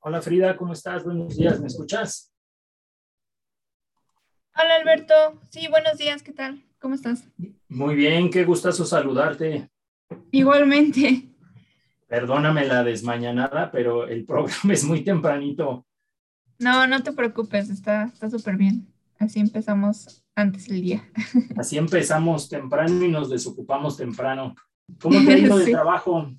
Hola Frida, ¿cómo estás? Buenos días, ¿me escuchas? Hola Alberto, sí, buenos días, ¿qué tal? ¿Cómo estás? Muy bien, qué gustazo saludarte. Igualmente. Perdóname la desmañanada, pero el programa es muy tempranito. No, no te preocupes, está súper bien. Así empezamos antes el día. Así empezamos temprano y nos desocupamos temprano. ¿Cómo te ha ido de trabajo?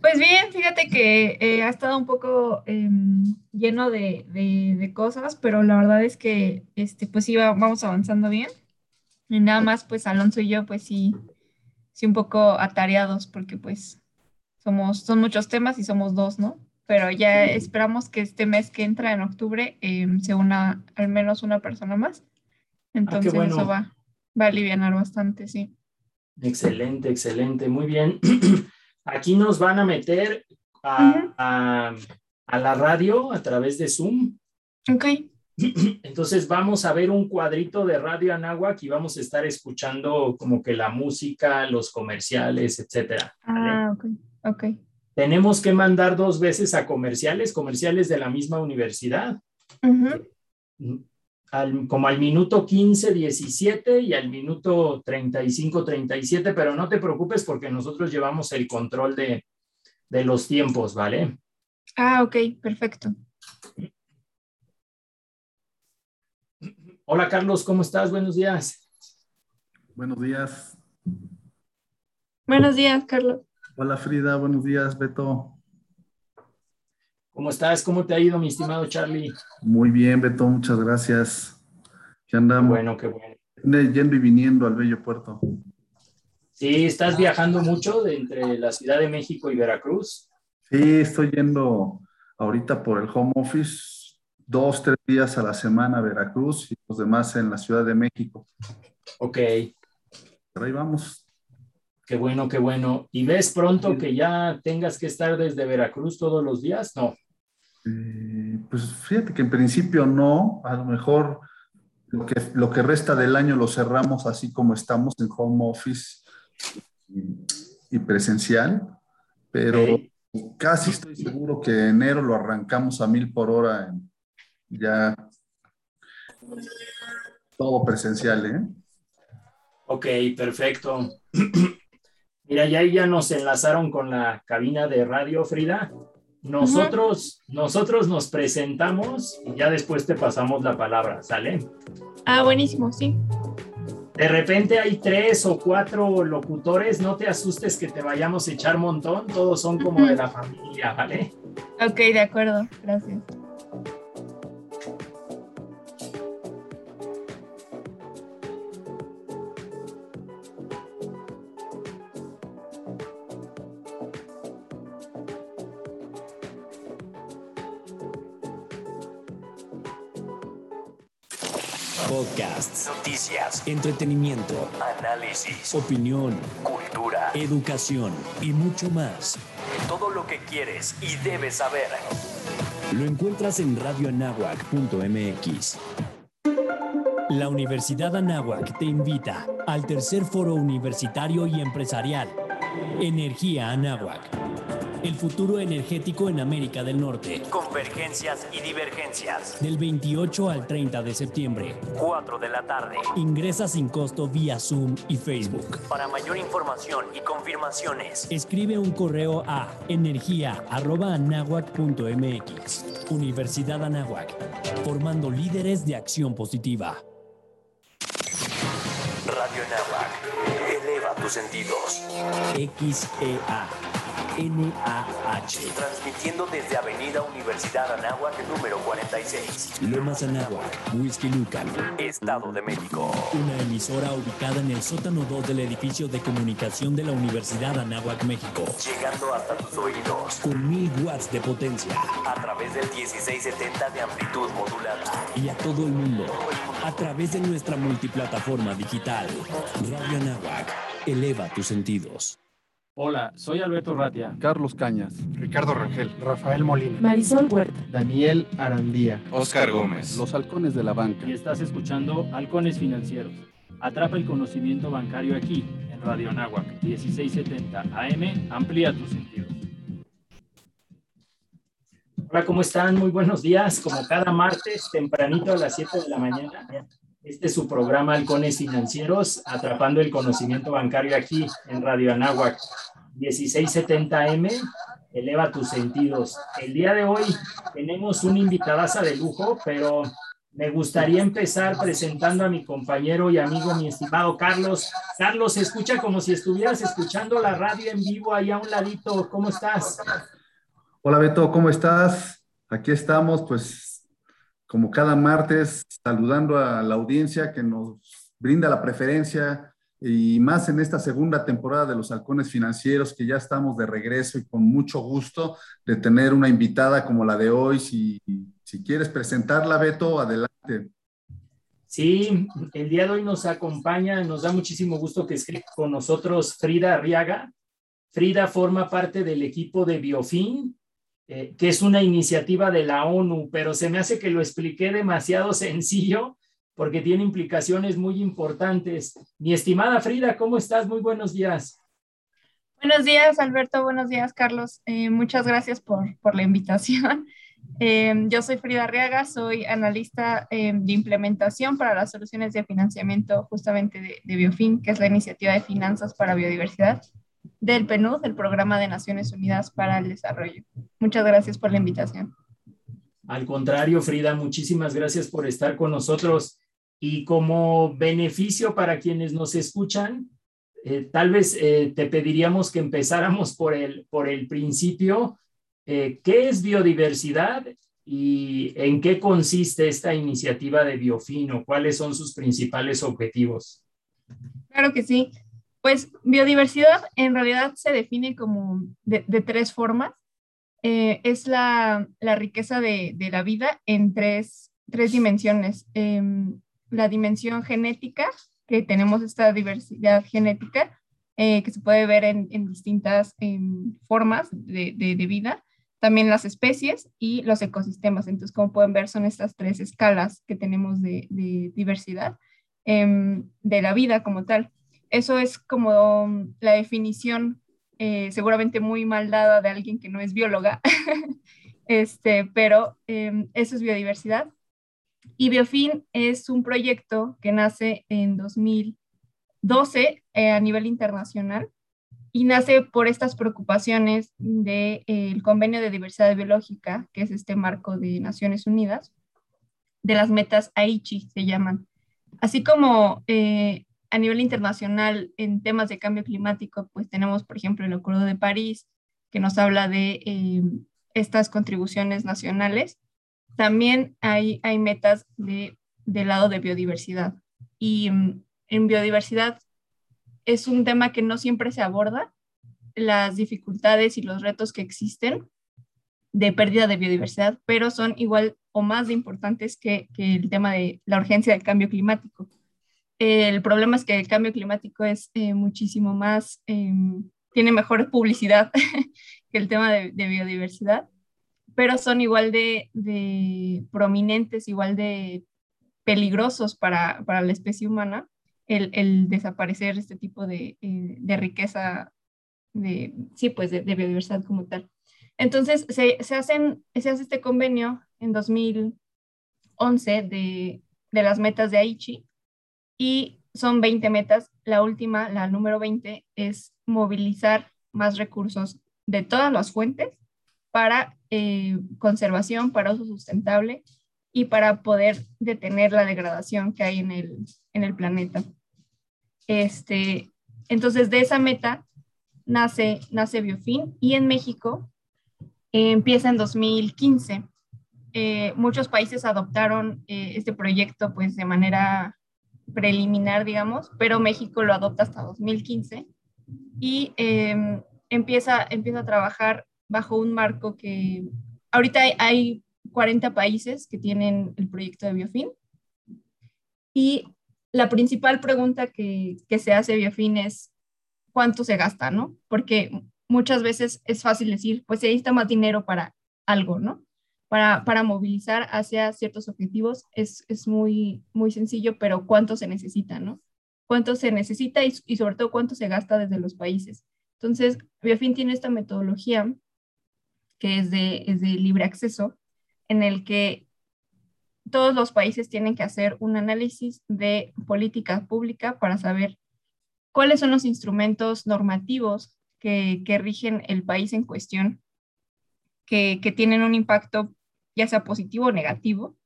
Pues bien, fíjate que eh, ha estado un poco em, lleno de, cosas, pero la verdad es que este, pues sí, vamos avanzando bien. Y nada más, pues Alonso y yo, pues sí, sí un poco atareados, porque pues somos, son muchos temas y somos dos, ¿no? Pero ya esperamos que este mes que entra en octubre em, se una al menos una persona más. Ah, Entonces eso va, va a aliviar bastante, sí. Excelente, excelente, muy bien. Aquí nos van a meter a, la radio a través de Zoom. Ok. Entonces vamos a ver un cuadrito de Radio Anáhuac y vamos a estar escuchando como que la música, los comerciales, etcétera. Ah, ok, ok. Tenemos que mandar dos veces a comerciales, comerciales de la misma universidad como al minuto 15, 17 y al minuto 35, 37, pero no te preocupes porque nosotros llevamos el control de, de los tiempos, ¿vale? Ah, ok, perfecto. Hola Carlos, ¿cómo estás? Buenos días. Buenos días. Buenos días, Carlos. Hola Frida, buenos días, Beto. ¿Cómo estás? ¿Cómo te ha ido, mi estimado Charlie? Muy bien, Beto, muchas gracias. ¿Qué andamos? Bueno, qué bueno. Yendo y viniendo al bello puerto. Sí, ¿estás viajando mucho de entre la Ciudad de México y Veracruz? Sí, estoy yendo ahorita por el home office dos, tres días a la semana a Veracruz y los demás en la Ciudad de México. Ok. Pero ahí vamos. Qué bueno, qué bueno. ¿Y ves pronto que ya tengas que estar desde Veracruz todos los días? No. Eh, pues fíjate que en principio no, a lo mejor lo que, lo que resta del año lo cerramos así como estamos en home office y, presencial, pero casi estoy seguro que enero lo arrancamos a mil por hora ya todo presencial, ¿eh? Ok, perfecto. Mira, ya ya nos enlazaron con la cabina de radio, Frida. Nosotros, nosotros nos presentamos y ya después te pasamos la palabra, ¿sale? Ah, buenísimo, sí. De repente hay tres o cuatro locutores, no te asustes que te vayamos a echar montón, todos son como de la familia, ¿vale? Ok, de acuerdo, gracias. Noticias, entretenimiento, análisis, opinión, cultura, educación y mucho más. Todo lo que quieres y debes saber. Lo encuentras en radioanáhuac.mx. La Universidad Anáhuac te invita al tercer foro universitario y empresarial, Energía Anáhuac el futuro energético en América del Norte. Convergencias y divergencias. Del 28 al 30 de septiembre. 4 de la tarde. Ingresa sin costo vía Zoom y Facebook. Para mayor información y confirmaciones, escribe un correo a energía.anahuac.mx. Universidad Anáhuac. Formando líderes de acción positiva. Radio Anáhuac. Eleva tus sentidos. XEA NAH. Transmitiendo desde Avenida Universidad Anáhuac, número 46. Lomas Anáhuac, Whisky Lucan, Estado de México. Una emisora ubicada en el sótano 2 del edificio de comunicación de la Universidad Anáhuac, México. Llegando hasta tus oídos. Con mil watts de potencia. A través del 1670 de amplitud modulada. Y a todo el mundo. A través de nuestra multiplataforma digital. Radio Anáhuac. Eleva tus sentidos. Hola, soy Alberto Ratia. Carlos Cañas. Ricardo Rangel. Rafael Molina. Marisol Huerta. Daniel Arandía. Oscar Gómez. Los halcones de la banca. Y estás escuchando Halcones Financieros. Atrapa el conocimiento bancario aquí, en Radio Anáhuac, 1670 AM. Amplía tus sentidos. Hola, ¿cómo están? Muy buenos días. Como cada martes, tempranito a las 7 de la mañana, este es su programa Halcones Financieros, atrapando el conocimiento bancario aquí en Radio Anáhuac, 1670M. Eleva tus sentidos. El día de hoy tenemos una invitadaza de lujo, pero me gustaría empezar presentando a mi compañero y amigo, mi estimado Carlos. Carlos, se escucha como si estuvieras escuchando la radio en vivo ahí a un ladito. ¿Cómo estás? Hola Beto, ¿cómo estás? Aquí estamos, pues como cada martes, saludando a la audiencia que nos brinda la preferencia y más en esta segunda temporada de los halcones financieros, que ya estamos de regreso y con mucho gusto de tener una invitada como la de hoy. Si, si quieres presentarla, Beto, adelante. Sí, el día de hoy nos acompaña, nos da muchísimo gusto que esté con nosotros Frida Arriaga. Frida forma parte del equipo de Biofin, eh, que es una iniciativa de la ONU, pero se me hace que lo expliqué demasiado sencillo porque tiene implicaciones muy importantes. Mi estimada Frida, ¿cómo estás? Muy buenos días. Buenos días, Alberto. Buenos días, Carlos. Eh, muchas gracias por, por la invitación. Eh, yo soy Frida Arriaga, soy analista de implementación para las soluciones de financiamiento justamente de, de Biofin, que es la iniciativa de finanzas para biodiversidad del PNUD, el Programa de Naciones Unidas para el Desarrollo. Muchas gracias por la invitación. Al contrario, Frida, muchísimas gracias por estar con nosotros. Y como beneficio para quienes nos escuchan, eh, tal vez eh, te pediríamos que empezáramos por el, por el principio. Eh, ¿Qué es biodiversidad y en qué consiste esta iniciativa de Biofino? ¿Cuáles son sus principales objetivos? Claro que sí. Pues biodiversidad en realidad se define como de, tres formas. Eh, es la, riqueza de, la vida en tres, dimensiones. Em, la dimensión genética, que tenemos esta diversidad genética, eh, que se puede ver en, distintas em, formas de, vida. También las especies y los ecosistemas. Entonces, como pueden ver, son estas tres escalas que tenemos de, diversidad em, de la vida como tal. Eso es como la definición eh, seguramente muy mal dada de alguien que no es bióloga, este, pero em, eso es biodiversidad. Y Biofin es un proyecto que nace en 2012 eh, a nivel internacional y nace por estas preocupaciones del eh, convenio de diversidad biológica, que es este marco de Naciones Unidas, de las metas Aichi se llaman. Así como a nivel internacional en temas de cambio climático, pues tenemos, por ejemplo, el Acuerdo de París, que nos habla de eh, estas contribuciones nacionales. También hay, hay metas de, del lado de biodiversidad. Y mm, en biodiversidad es un tema que no siempre se aborda, las dificultades y los retos que existen de pérdida de biodiversidad, pero son igual o más importantes que, que el tema de la urgencia del cambio climático el problema es que el cambio climático es eh, muchísimo más, em, tiene mejor publicidad que el tema de, biodiversidad, pero son igual de, prominentes, igual de peligrosos para, la especie humana el, desaparecer este tipo de, eh, riqueza, de, sí, pues de, biodiversidad como tal. Entonces, se, hacen, se hace este convenio en 2011 de, de las metas de Aichi, y son 20 metas. La última, la número 20, es movilizar más recursos de todas las fuentes para eh, conservación, para uso sustentable y para poder detener la degradación que hay en el, en el planeta. Este, entonces, de esa meta nace, nace Biofin y en México eh, empieza en 2015. Eh, muchos países adoptaron este proyecto pues de manera preliminar, digamos, pero México lo adopta hasta 2015 y em, empieza, empieza a trabajar bajo un marco que ahorita hay, 40 países que tienen el proyecto de Biofin y la principal pregunta que, que se hace Biofin es cuánto se gasta, ¿no? Porque muchas veces es fácil decir, pues se necesita más dinero para algo, ¿no? Para, movilizar hacia ciertos objetivos es, muy, muy sencillo, pero ¿cuánto se necesita, no? ¿Cuánto se necesita y, sobre todo cuánto se gasta desde los países? Entonces, Biofin tiene esta metodología que es de, es de libre acceso, en el que todos los países tienen que hacer un análisis de política pública para saber cuáles son los instrumentos normativos que, que rigen el país en cuestión, que, que, tienen un impacto ya sea positivo o negativo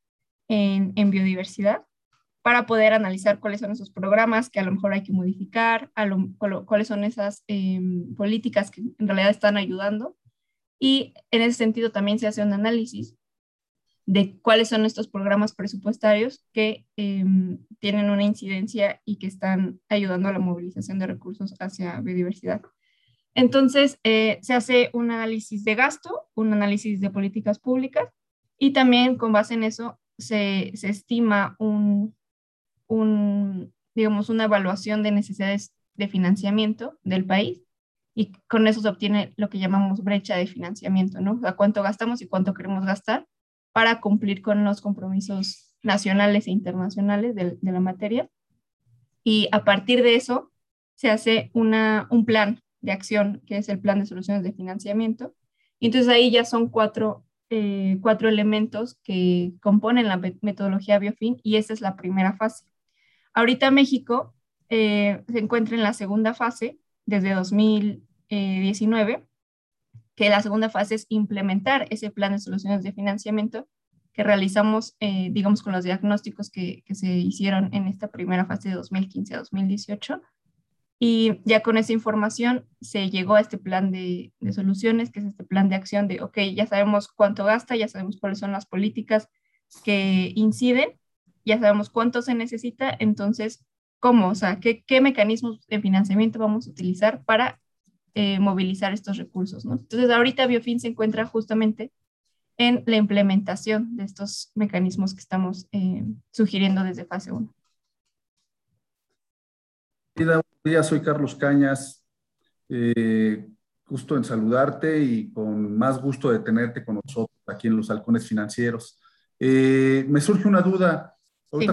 en, biodiversidad, para poder analizar cuáles son esos programas que a lo mejor hay que modificar, cuáles son esas eh, políticas que en realidad están ayudando. Y en ese sentido también se hace un análisis de cuáles son estos programas presupuestarios que eh, tienen una incidencia y que están ayudando a la movilización de recursos hacia biodiversidad. Entonces, eh, se hace un análisis de gasto, un análisis de políticas públicas y también con base en eso se, se estima un, un, digamos, una evaluación de necesidades de financiamiento del país y con eso se obtiene lo que llamamos brecha de financiamiento, ¿no? O sea, cuánto gastamos y cuánto queremos gastar para cumplir con los compromisos nacionales e internacionales de, de la materia. Y a partir de eso se hace una, un plan de acción, que es el plan de soluciones de financiamiento. Y entonces ahí ya son cuatro, eh, cuatro elementos que componen la metodología Biofin y esa es la primera fase. Ahorita México eh, se encuentra en la segunda fase desde 2019 que la segunda fase es implementar ese plan de soluciones de financiamiento que realizamos, eh, digamos, con los diagnósticos que, que, se hicieron en esta primera fase de 2015 a 2018. Y ya con esa información se llegó a este plan de, de, soluciones, que es este plan de acción de, ok, ya sabemos cuánto gasta, ya sabemos cuáles son las políticas que inciden, ya sabemos cuánto se necesita, entonces, ¿cómo? O sea, ¿qué, qué mecanismos de financiamiento vamos a utilizar para eh, movilizar estos recursos. ¿no? Entonces, ahorita Biofin se encuentra justamente en la implementación de estos mecanismos que estamos eh, sugiriendo desde fase 1. Buenos días, soy Carlos Cañas. Eh, gusto en saludarte y con más gusto de tenerte con nosotros aquí en los halcones financieros. Eh, me surge una duda sí.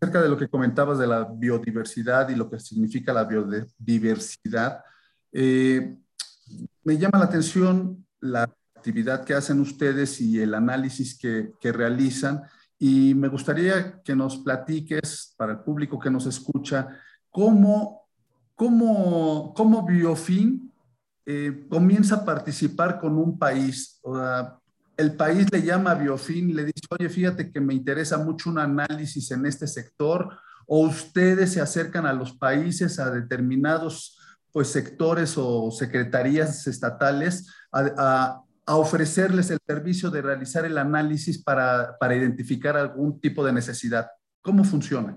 acerca de lo que comentabas de la biodiversidad y lo que significa la biodiversidad. Eh, me llama la atención la actividad que hacen ustedes y el análisis que, que, realizan y me gustaría que nos platiques para el público que nos escucha cómo, cómo, cómo Biofin eh, comienza a participar con un país. O sea, el país le llama a Biofin le dice, oye, fíjate que me interesa mucho un análisis en este sector o ustedes se acercan a los países a determinados pues sectores o secretarías estatales a, a, a, ofrecerles el servicio de realizar el análisis para, para identificar algún tipo de necesidad. ¿Cómo funciona?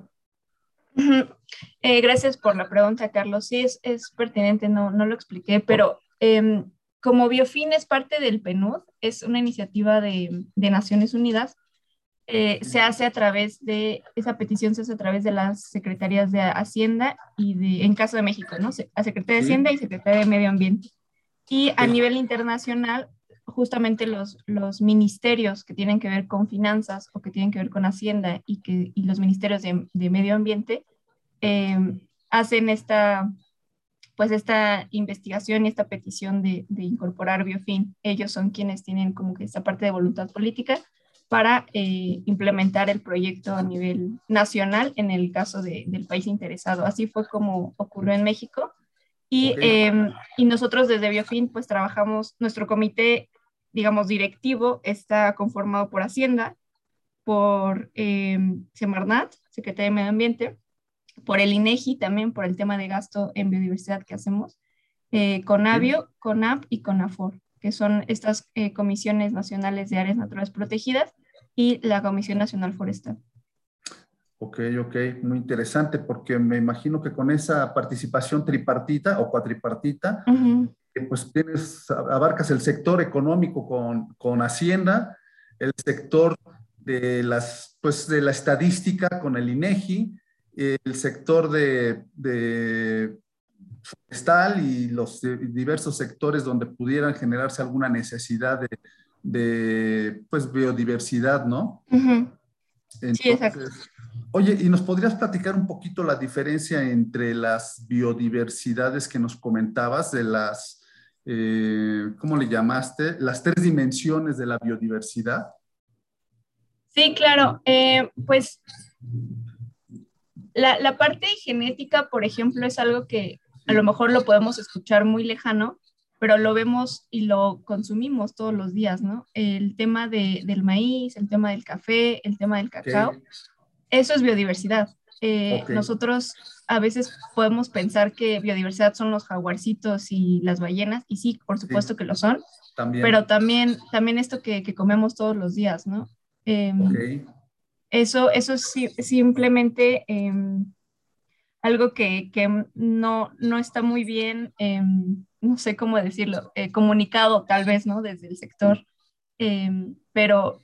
Eh, gracias por la pregunta, Carlos. Sí, es, es pertinente, no, no, lo expliqué, pero eh, como Biofin es parte del PNUD, es una iniciativa de, de Naciones Unidas, eh, se hace a través de, esa petición se hace a través de las secretarías de Hacienda y de, en caso de México, ¿no? La Secretaría de Hacienda y Secretaría de Medio Ambiente. Y a nivel internacional, justamente los, los ministerios que tienen que ver con finanzas o que tienen que ver con Hacienda y, que, y los ministerios de, de Medio Ambiente eh, hacen esta, pues esta investigación y esta petición de, de incorporar Biofin. Ellos son quienes tienen como que esta parte de voluntad política para eh, implementar el proyecto a nivel nacional en el caso de, del país interesado. Así fue como ocurrió en México. Y, okay. eh, y nosotros desde Biofin pues trabajamos, nuestro comité, digamos, directivo está conformado por Hacienda, por eh, Semarnat, Secretaría de Medio Ambiente, por el INEGI también, por el tema de gasto en biodiversidad que hacemos, eh, sí. CONAP y CONAFOR, que son estas eh, comisiones nacionales de áreas naturales protegidas y la Comisión Nacional Forestal. Ok, ok, muy interesante, porque me imagino que con esa participación tripartita o cuatripartita, uh -huh. pues tienes, abarcas el sector económico con, con Hacienda, el sector de, las, pues de la estadística con el INEGI, el sector de, de forestal y los diversos sectores donde pudieran generarse alguna necesidad de, de pues, biodiversidad, ¿no? Uh -huh. Entonces, sí, exacto. Oye, ¿y nos podrías platicar un poquito la diferencia entre las biodiversidades que nos comentabas, de las eh, ¿cómo le llamaste? Las tres dimensiones de la biodiversidad. Sí, claro. Eh, pues la, la, parte genética, por ejemplo, es algo que a lo mejor lo podemos escuchar muy lejano, pero lo vemos y lo consumimos todos los días, ¿no? El tema de, del maíz, el tema del café, el tema del cacao, eso es biodiversidad. Eh, nosotros a veces podemos pensar que biodiversidad son los jaguarcitos y las ballenas, y sí, por supuesto que lo son, también. pero también, también esto que, que comemos todos los días, ¿no? Eh, Eso, eso es simplemente eh, algo que, que, no, no está muy bien em, no sé cómo decirlo, eh, comunicado tal vez, ¿no? Desde el sector, em, pero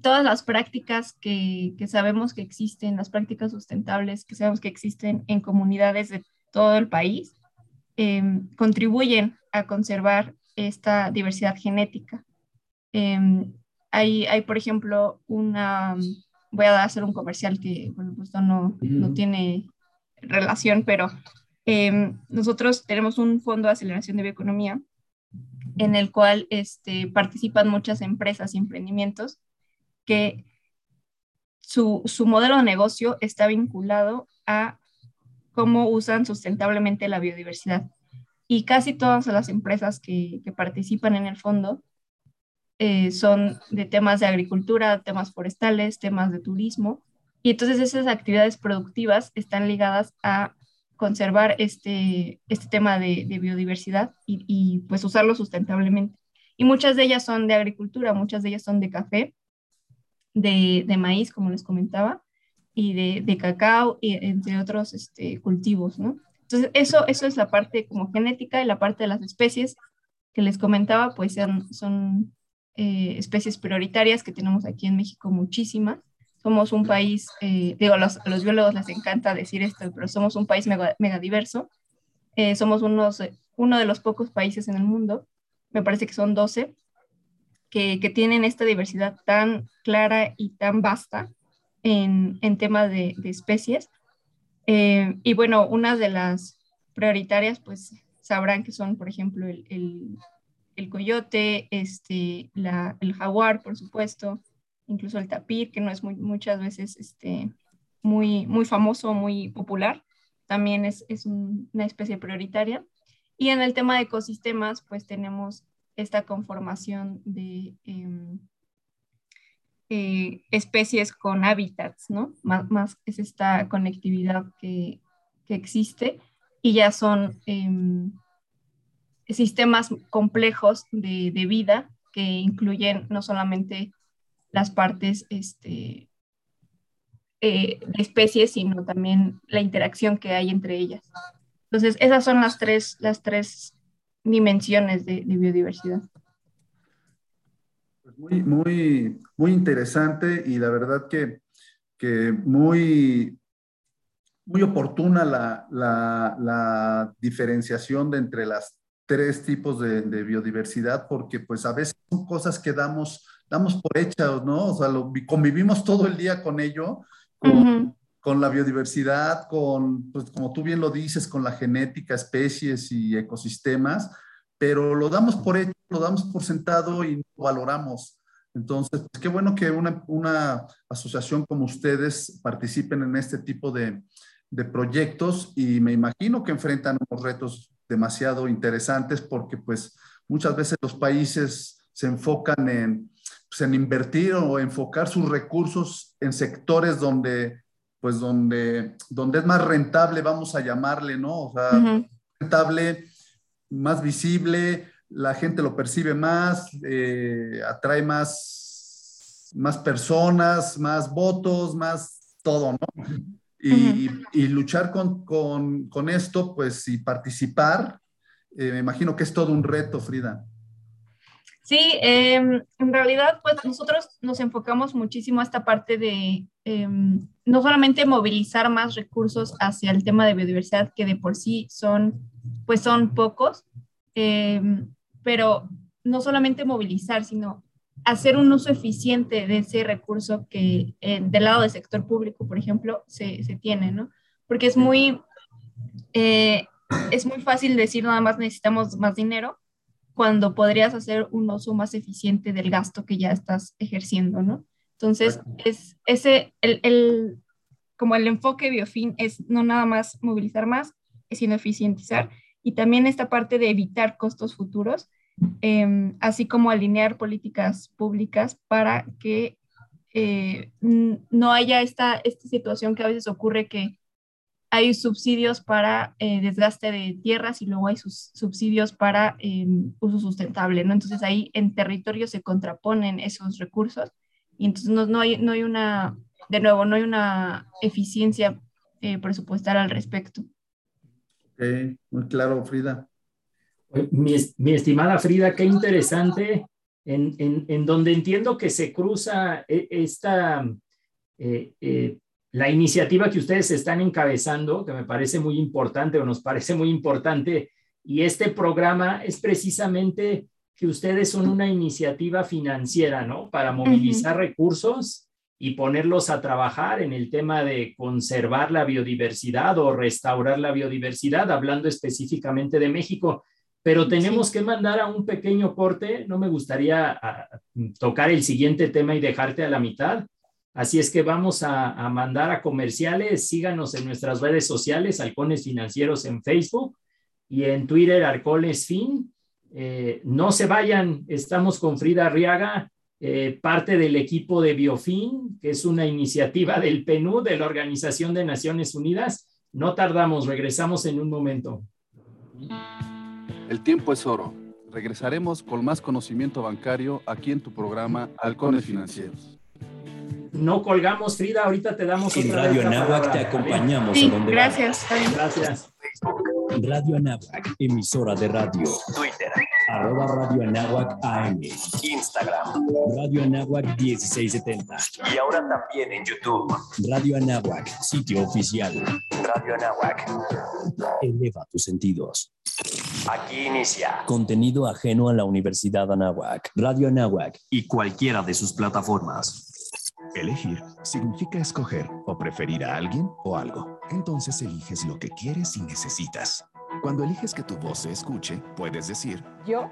todas las prácticas que, que, sabemos que existen, las prácticas sustentables que sabemos que existen en comunidades de todo el país, contribuyen a conservar esta diversidad genética. Hay, hay, por ejemplo, una, voy a hacer un comercial que, bueno, pues no, no tiene relación, pero Em, nosotros tenemos un fondo de aceleración de bioeconomía en el cual este, participan muchas empresas y emprendimientos que su, su, modelo de negocio está vinculado a cómo usan sustentablemente la biodiversidad. Y casi todas las empresas que, que participan en el fondo eh, son de temas de agricultura, temas forestales, temas de turismo. Y entonces esas actividades productivas están ligadas a conservar este, este tema de, biodiversidad y, pues usarlo sustentablemente. Y muchas de ellas son de agricultura, muchas de ellas son de café, de, maíz, como les comentaba, y de, cacao, y entre otros este, cultivos, ¿no? Entonces, eso, eso es la parte como genética y la parte de las especies que les comentaba, pues son eh, especies prioritarias que tenemos aquí en México muchísimas somos un país, eh, digo, a los, biólogos les encanta decir esto, pero somos un país mega, diverso. Eh, somos unos, uno de los pocos países en el mundo, me parece que son 12, que, que tienen esta diversidad tan clara y tan vasta en, en tema de, de especies. Y bueno, una de las prioritarias, pues sabrán que son, por ejemplo, el, el coyote, este, la, el jaguar, por supuesto, incluso el tapir, que no es muchas veces este, muy, muy famoso, muy popular, también es, es una especie prioritaria. Y en el tema de ecosistemas, pues tenemos esta conformación de em, eh, especies con hábitats, ¿no? Más, más, es esta conectividad que, que existe y ya son em, sistemas complejos de, vida que incluyen no solamente las partes este, eh, de especies, sino también la interacción que hay entre ellas. Entonces, esas son las tres, las tres dimensiones de, biodiversidad. Pues muy, muy, muy interesante y la verdad que, que muy, muy oportuna la, la, la, diferenciación de entre las tres tipos de, de, biodiversidad, porque pues a veces son cosas que damos damos por hechas, ¿no? O sea, lo, convivimos todo el día con ello, con, la biodiversidad, con, pues como tú bien lo dices, con la genética, especies y ecosistemas, pero lo damos por hecho, lo damos por sentado y lo valoramos. Entonces, pues, qué bueno que una, una, asociación como ustedes participen en este tipo de, de proyectos y me imagino que enfrentan unos retos demasiado interesantes porque pues muchas veces los países se enfocan en, pues, en invertir o enfocar sus recursos en sectores donde, pues donde, donde es más rentable, vamos a llamarle, ¿no? O sea, rentable, más visible, la gente lo percibe más, eh, atrae más, más personas, más votos, más todo, ¿no? Y, y luchar con, con, con, esto, pues, y participar, eh, me imagino que es todo un reto, Frida. Sí, em, en realidad, pues nosotros nos enfocamos muchísimo a esta parte de em, no solamente movilizar más recursos hacia el tema de biodiversidad, que de por sí son, pues son pocos, em, pero no solamente movilizar, sino hacer un uso eficiente de ese recurso que del lado del sector público, por ejemplo, se, se tiene, ¿no? Porque es muy, eh, es muy fácil decir nada más necesitamos más dinero, cuando podrías hacer un uso más eficiente del gasto que ya estás ejerciendo, ¿no? Entonces, es ese, el, el, como el enfoque biofin es no nada más movilizar más, sino eficientizar y también esta parte de evitar costos futuros, em, así como alinear políticas públicas para que eh, no haya esta, esta situación que a veces ocurre que hay subsidios para eh, desgaste de tierras y luego hay subsidios para em, uso sustentable, ¿no? Entonces ahí en territorio se contraponen esos recursos y entonces no, no, hay, no hay una, de nuevo, no hay una eficiencia eh, presupuestal al respecto. Ok, muy claro, Frida. Mi, mi estimada Frida, qué interesante, en, en, en, donde entiendo que se cruza eh, esta eh, la iniciativa que ustedes están encabezando, que me parece muy importante o nos parece muy importante, y este programa es precisamente que ustedes son una iniciativa financiera, ¿no? Para movilizar recursos y ponerlos a trabajar en el tema de conservar la biodiversidad o restaurar la biodiversidad, hablando específicamente de México. Pero tenemos que mandar a un pequeño corte. No me gustaría tocar el siguiente tema y dejarte a la mitad, Así es que vamos a, mandar a comerciales. Síganos en nuestras redes sociales, Halcones Financieros en Facebook y en Twitter, Halcones Fin. Eh, no se vayan, estamos con Frida Arriaga, eh, parte del equipo de Biofin, que es una iniciativa del PNU, de la Organización de Naciones Unidas. No tardamos, regresamos en un momento. El tiempo es oro. Regresaremos con más conocimiento bancario aquí en tu programa Halcones Financieros no colgamos, Frida, ahorita te damos En Radio Anáhuac te acompañamos sí, a donde gracias. Gracias. Radio Anáhuac, emisora de radio. Twitter. Arroba Radio Anáhuac AM. Instagram. Radio Anáhuac 1670. Y ahora también en YouTube. Radio Anáhuac, sitio oficial. Radio Anáhuac. Eleva tus sentidos. Aquí inicia. Contenido ajeno a la Universidad Anáhuac, Radio Anáhuac y cualquiera de sus plataformas. Elegir significa escoger o preferir a alguien o algo. Entonces eliges lo que quieres y necesitas. Cuando eliges que tu voz se escuche, puedes decir, yo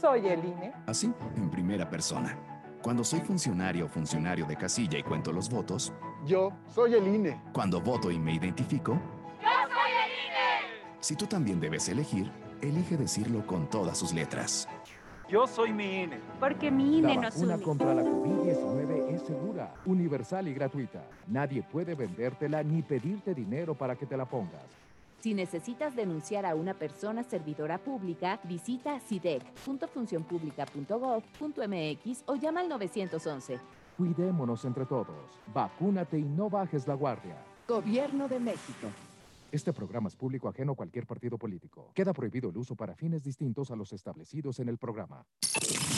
soy el INE. Así, en primera persona. Cuando soy funcionario o funcionario de casilla y cuento los votos, yo soy el INE. Cuando voto y me identifico, yo soy el INE. Si tú también debes elegir, elige decirlo con todas sus letras. Yo soy mi INE. Porque mi INE la nos vacuna une. contra la COVID-19 es segura, universal y gratuita. Nadie puede vendértela ni pedirte dinero para que te la pongas. Si necesitas denunciar a una persona servidora pública, visita sidec.funcionpublica.gov.mx o llama al 911. Cuidémonos entre todos. Vacúnate y no bajes la guardia. Gobierno de México. Este programa es público ajeno a cualquier partido político. Queda prohibido el uso para fines distintos a los establecidos en el programa.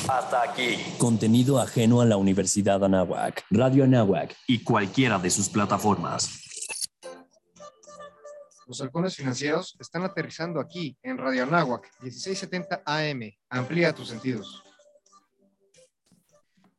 Hasta aquí. Contenido ajeno a la Universidad Anáhuac, Radio Anáhuac y cualquiera de sus plataformas. Los halcones financieros están aterrizando aquí en Radio Anáhuac 1670 AM. Amplía tus sentidos.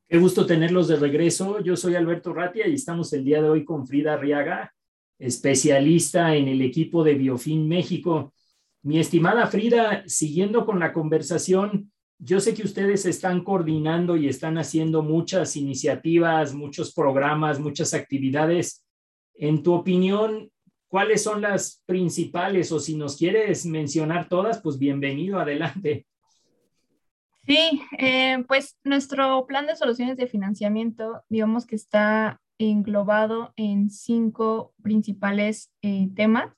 Qué gusto tenerlos de regreso. Yo soy Alberto Ratia y estamos el día de hoy con Frida Arriaga, especialista en el equipo de Biofin México. Mi estimada Frida, siguiendo con la conversación, yo sé que ustedes están coordinando y están haciendo muchas iniciativas, muchos programas, muchas actividades. En tu opinión, ¿cuáles son las principales? O si nos quieres mencionar todas, pues bienvenido, adelante. Sí, eh, pues nuestro plan de soluciones de financiamiento, digamos que está englobado en cinco principales eh, temas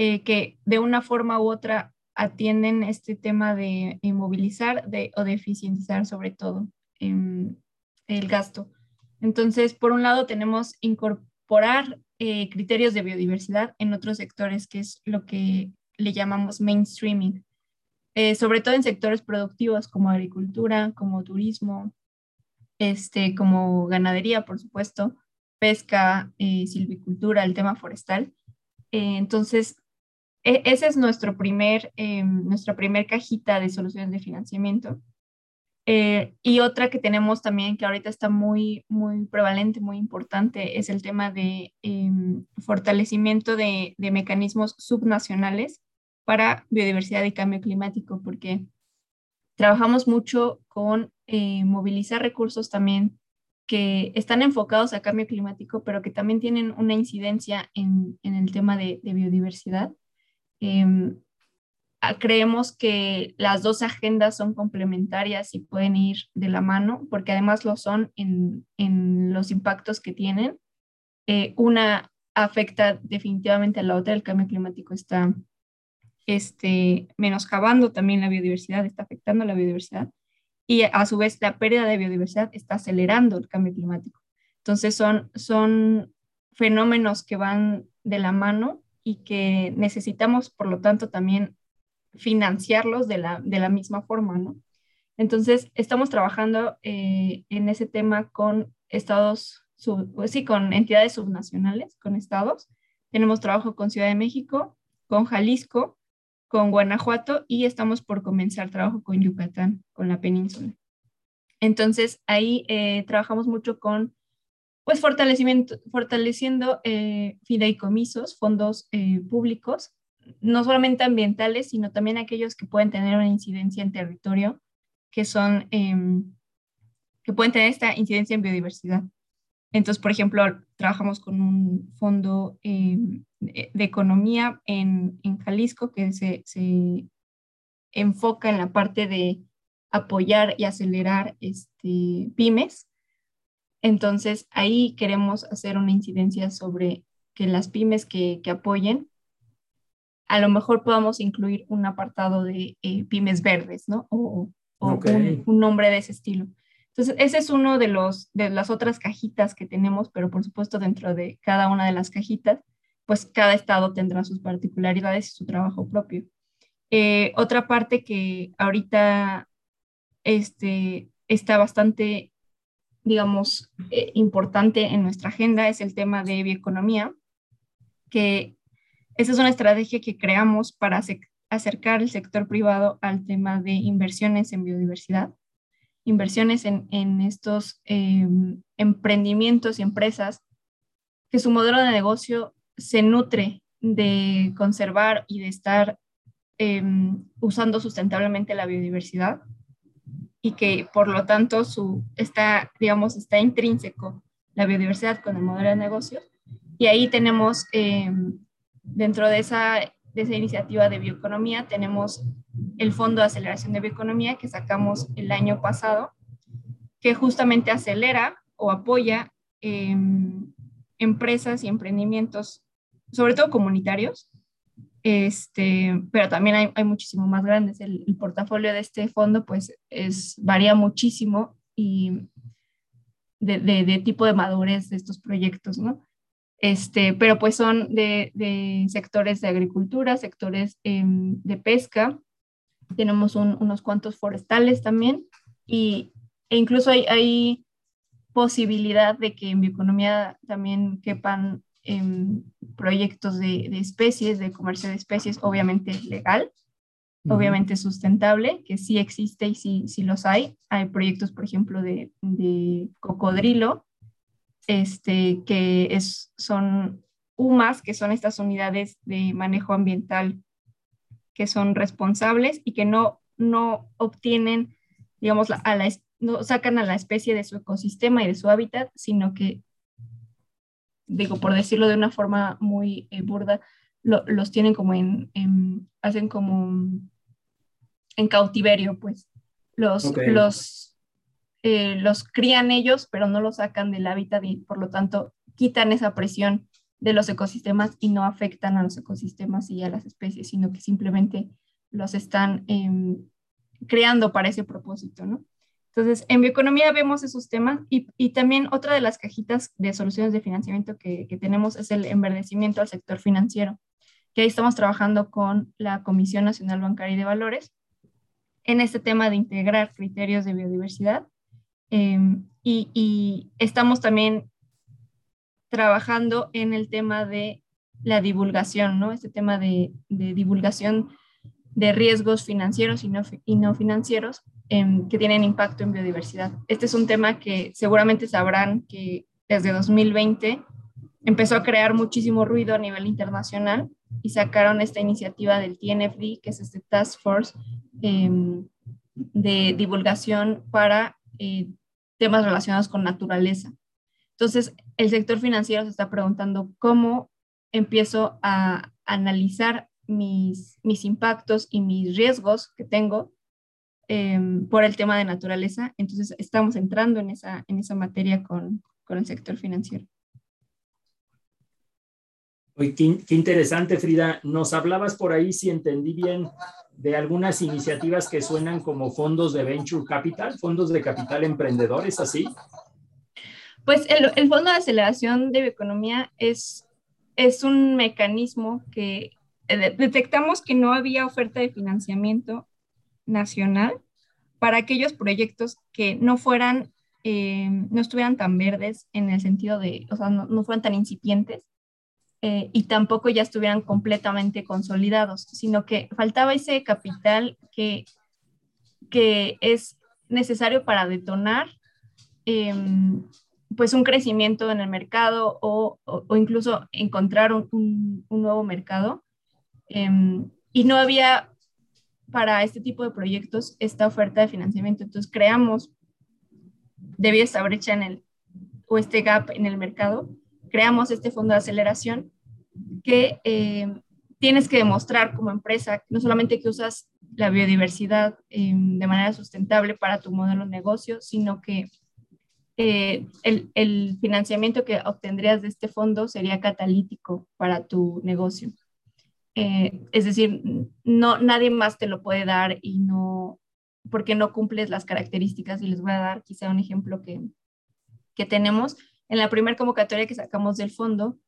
eh, que de una forma u otra atienden este tema de inmovilizar de, o de eficientizar sobre todo eh, el gasto. Entonces, por un lado tenemos incorporar eh, criterios de biodiversidad en otros sectores, que es lo que le llamamos mainstreaming, sobre todo en sectores productivos como agricultura, como turismo, este, como ganadería, por supuesto, pesca, eh, silvicultura, el tema forestal. Eh, entonces, e ese es nuestro primer, eh, nuestra primer cajita de soluciones de financiamiento. Eh, y otra que tenemos también, que ahorita está muy, muy prevalente, muy importante, es el tema de fortalecimiento de, de mecanismos subnacionales para biodiversidad y cambio climático, porque trabajamos mucho con eh, movilizar recursos también que están enfocados a cambio climático, pero que también tienen una incidencia en, el tema de, biodiversidad. Em, creemos que las dos agendas son complementarias y pueden ir de la mano, porque además lo son en, los impactos que tienen. Eh, una afecta definitivamente a la otra, el cambio climático está este, menoscabando también la biodiversidad, está afectando la biodiversidad, y a su vez la pérdida de biodiversidad está acelerando el cambio climático. Entonces son, son fenómenos que van de la mano y que necesitamos, por lo tanto, también financiarlos de la, de la misma forma, ¿no? Entonces, estamos trabajando eh, en ese tema con estados, pues sí, con entidades subnacionales, con estados. Tenemos trabajo con Ciudad de México, con Jalisco, con Guanajuato y estamos por comenzar trabajo con Yucatán, con la península. Entonces, ahí eh, trabajamos mucho con, pues, fortalecimiento, fortaleciendo eh, fideicomisos, fondos públicos no solamente ambientales, sino también aquellos que pueden tener una incidencia en territorio, que son, em, que pueden tener esta incidencia en biodiversidad. Entonces, por ejemplo, trabajamos con un fondo em, de, economía en, Jalisco que se, enfoca en la parte de apoyar y acelerar este, pymes. Entonces, ahí queremos hacer una incidencia sobre que las pymes que, que apoyen a lo mejor podamos incluir un apartado de eh, pymes verdes, ¿no? O, un, nombre de ese estilo. Entonces, ese es uno de, los, de las otras cajitas que tenemos, pero por supuesto dentro de cada una de las cajitas, pues cada estado tendrá sus particularidades y su trabajo propio. Eh, otra parte que ahorita este, está bastante, digamos, eh, importante en nuestra agenda es el tema de bioeconomía, que esa es una estrategia que creamos para acercar el sector privado al tema de inversiones en biodiversidad, inversiones en, estos em, emprendimientos y empresas que su modelo de negocio se nutre de conservar y de estar em, usando sustentablemente la biodiversidad y que por lo tanto su, está, digamos, está intrínseco la biodiversidad con el modelo de negocio. Y ahí tenemos em, Dentro de esa, esa iniciativa de bioeconomía tenemos el Fondo de Aceleración de Bioeconomía que sacamos el año pasado, que justamente acelera o apoya em, empresas y emprendimientos, sobre todo comunitarios, este, pero también hay, hay muchísimo más grandes. El, portafolio de este fondo pues es, varía muchísimo y de, de, de, tipo de madurez de estos proyectos, ¿no? Este, pero pues son de, sectores de agricultura, sectores em, de pesca, tenemos unos cuantos forestales también y, e incluso hay, posibilidad de que en bioeconomía también quepan proyectos de, especies, de comercio de especies, obviamente legal, obviamente sustentable, que sí existe y sí, sí los hay. Hay proyectos, por ejemplo, de, de cocodrilo, este, que es, son UMAS, que son estas unidades de manejo ambiental que son responsables y que no, no obtienen, digamos, a la, no sacan a la especie de su ecosistema y de su hábitat, sino que, digo, por decirlo de una forma muy eh, burda, los tienen como en, hacen como en cautiverio, pues. Los, los eh, los crían ellos, pero no los sacan del hábitat y por lo tanto quitan esa presión de los ecosistemas y no afectan a los ecosistemas y a las especies, sino que simplemente los están em, creando para ese propósito, ¿no? Entonces, en bioeconomía vemos esos temas y, y, también otra de las cajitas de soluciones de financiamiento que, que, tenemos es el enverdecimiento al sector financiero, que ahí estamos trabajando con la Comisión Nacional Bancaria y de Valores en este tema de integrar criterios de biodiversidad Em, y, estamos también trabajando en el tema de la divulgación, ¿no? Este tema de, divulgación de riesgos financieros y no, financieros em, que tienen impacto en biodiversidad. Este es un tema que seguramente sabrán que desde 2020 empezó a crear muchísimo ruido a nivel internacional y sacaron esta iniciativa del TNFD, que es este Task Force em, de divulgación para eh, temas relacionados con naturaleza. Entonces, el sector financiero se está preguntando cómo empiezo a analizar mis, mis impactos y mis riesgos que tengo em, por el tema de naturaleza. Entonces, estamos entrando en esa, en esa materia con, con el sector financiero. Oye, qué, qué, interesante, Frida. Nos hablabas por ahí, si entendí bien, de algunas iniciativas que suenan como fondos de venture capital, fondos de capital emprendedores, así. Pues el, el Fondo de Aceleración de Bioeconomía es, es un mecanismo que eh, detectamos que no había oferta de financiamiento nacional para aquellos proyectos que no fueran, eh, no estuvieran tan verdes en el sentido de, o sea, no, no fueran tan incipientes eh, y tampoco ya estuvieran completamente consolidados, sino que faltaba ese capital que, que es necesario para detonar eh, pues un crecimiento en el mercado o, o, o incluso encontrar un, un, nuevo mercado. Eh, y no había para este tipo de proyectos esta oferta de financiamiento. Entonces creamos, debido a esta brecha en el, o este gap en el mercado, creamos este fondo de aceleración que eh, tienes que demostrar como empresa, no solamente que usas la biodiversidad eh, de manera sustentable para tu modelo de negocio, sino que eh, el, financiamiento que obtendrías de este fondo sería catalítico para tu negocio. Eh, es decir, no, nadie más te lo puede dar y no, porque no cumples las características. Y les voy a dar quizá un ejemplo que, que tenemos. En la primera convocatoria que sacamos del fondo,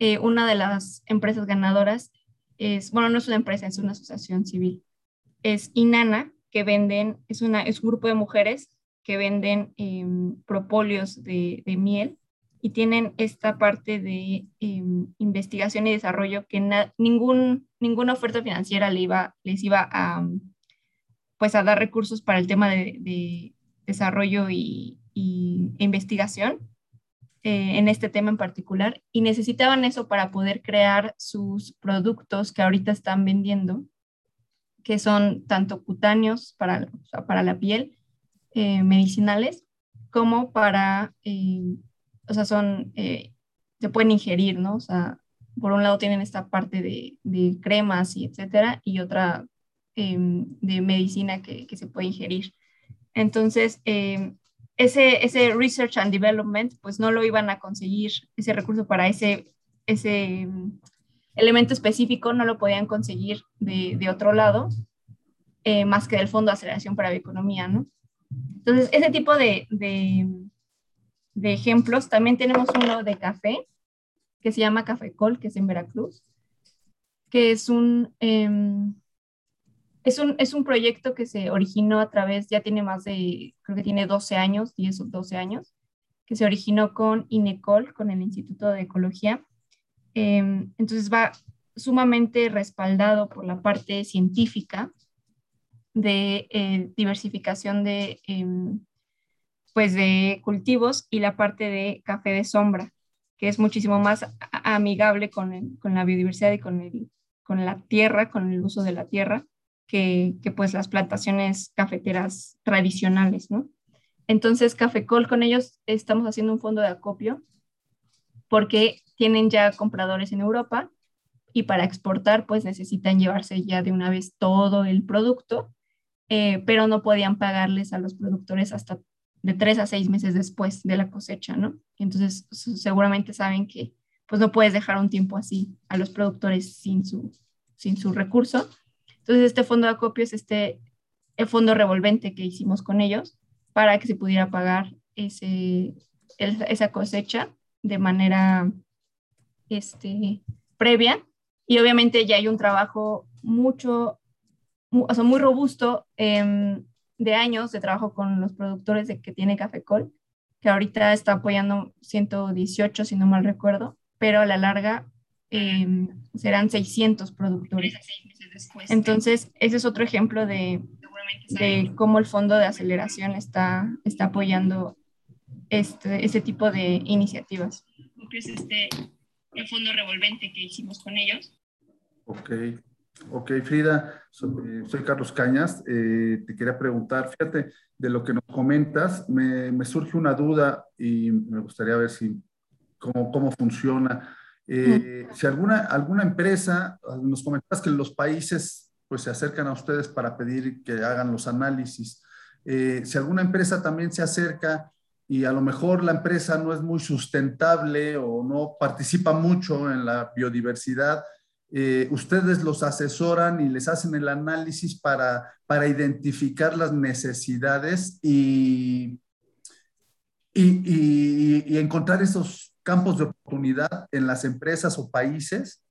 eh, una de las empresas ganadoras es, bueno, no es una empresa, es una asociación civil. Es Inana, que venden, es, una, es un grupo de mujeres que venden eh, de, miel y tienen esta parte de eh, investigación y desarrollo que ningún, ninguna oferta financiera le iba, les iba a, pues a dar recursos para el tema de, de desarrollo y, y, e investigación eh, en este tema en particular y necesitaban eso para poder crear sus productos que ahorita están vendiendo, que son tanto cutáneos para, o sea, para la piel, eh, medicinales, como para, eh, o sea, son, eh, se pueden ingerir, ¿no? O sea, por un lado tienen esta parte de, de cremas y etcétera, y otra em, de medicina que, que, se puede ingerir. Entonces, em, ese, ese research and development, pues no lo iban a conseguir, ese recurso para ese, ese elemento específico, no lo podían conseguir de, de otro lado, eh, más que del Fondo de Aceleración para Bioeconomía, ¿no? Entonces, ese tipo de, de, de, ejemplos, también tenemos uno de café, que se llama Café Col, que es en Veracruz, que es un... Eh, es un, es un proyecto que se originó a través, ya tiene más de, creo que tiene 12 años, 10 o 12 años, que se originó con INECOL, con el Instituto de Ecología. Eh, entonces va sumamente respaldado por la parte científica de eh, diversificación de, eh, pues de cultivos y la parte de café de sombra, que es muchísimo más amigable con, el, con la biodiversidad y con, el, con la tierra, con el uso de la tierra que, que, pues las plantaciones cafeteras tradicionales, ¿no? Entonces, Cafecol, con ellos estamos haciendo un fondo de acopio porque tienen ya compradores en Europa y para exportar pues necesitan llevarse ya de una vez todo el producto, eh, pero no podían pagarles a los productores hasta de tres a seis meses después de la cosecha, ¿no? Entonces, seguramente saben que pues no puedes dejar un tiempo así a los productores sin su, sin su recurso. Entonces, este fondo de acopio es este, el fondo revolvente que hicimos con ellos para que se pudiera pagar ese, el, esa cosecha de manera este, previa. Y obviamente ya hay un trabajo mucho, muy, o sea, muy robusto eh, de años de trabajo con los productores de que tiene Cafecol, que ahorita está apoyando 118, si no mal recuerdo, pero a la larga eh, serán 600 productores. Entonces, ese es otro ejemplo de, de cómo el fondo de aceleración está, está apoyando este, este tipo de iniciativas. Es este, el fondo revolvente que hicimos con ellos. Ok. Ok, Frida, soy, Carlos Cañas. Eh, te quería preguntar, fíjate, de lo que nos comentas, me, surge una duda y me gustaría ver si cómo, cómo funciona. Eh, si alguna, alguna empresa, nos comentas que los países pues se acercan a ustedes para pedir que hagan los análisis. Eh, si alguna empresa también se acerca y a lo mejor la empresa no es muy sustentable o no participa mucho en la biodiversidad, eh, ustedes los asesoran y les hacen el análisis para, para identificar las necesidades y, y, encontrar esos campos de oportunidad en las empresas o países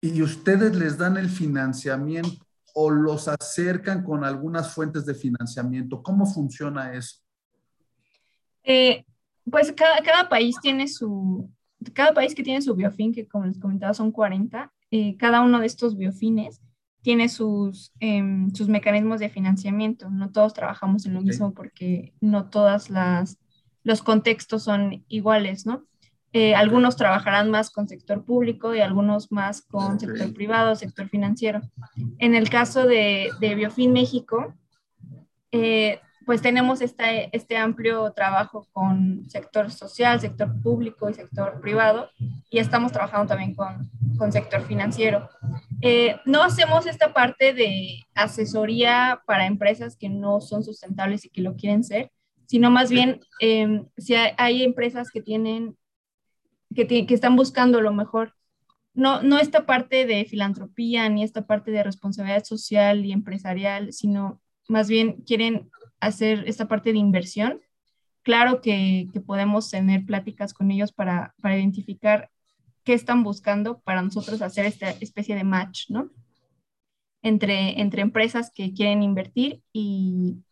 y ustedes les dan el financiamiento o los acercan con algunas fuentes de financiamiento. ¿Cómo funciona eso? Eh, pues cada, cada, país tiene su, cada país que tiene su biofin, que como les comentaba son 40, eh, cada uno de estos biofines tiene sus, em, sus mecanismos de financiamiento. No todos trabajamos en lo mismo porque no todas las los contextos son iguales, ¿no? Eh, algunos trabajarán más con sector público y algunos más con sector privado, sector financiero. En el caso de, de Biofin México, eh, pues tenemos este, este amplio trabajo con sector social, sector público y sector privado, y estamos trabajando también con, con sector financiero. Eh, no hacemos esta parte de asesoría para empresas que no son sustentables y que lo quieren ser, sino más bien em, si hay, empresas que tienen, que, que están buscando lo mejor no, no esta parte de filantropía ni esta parte de responsabilidad social y empresarial, sino más bien quieren hacer esta parte de inversión, claro que, podemos tener pláticas con ellos para, identificar qué están buscando para nosotros hacer esta especie de match, ¿no? Entre, entre empresas que quieren invertir y,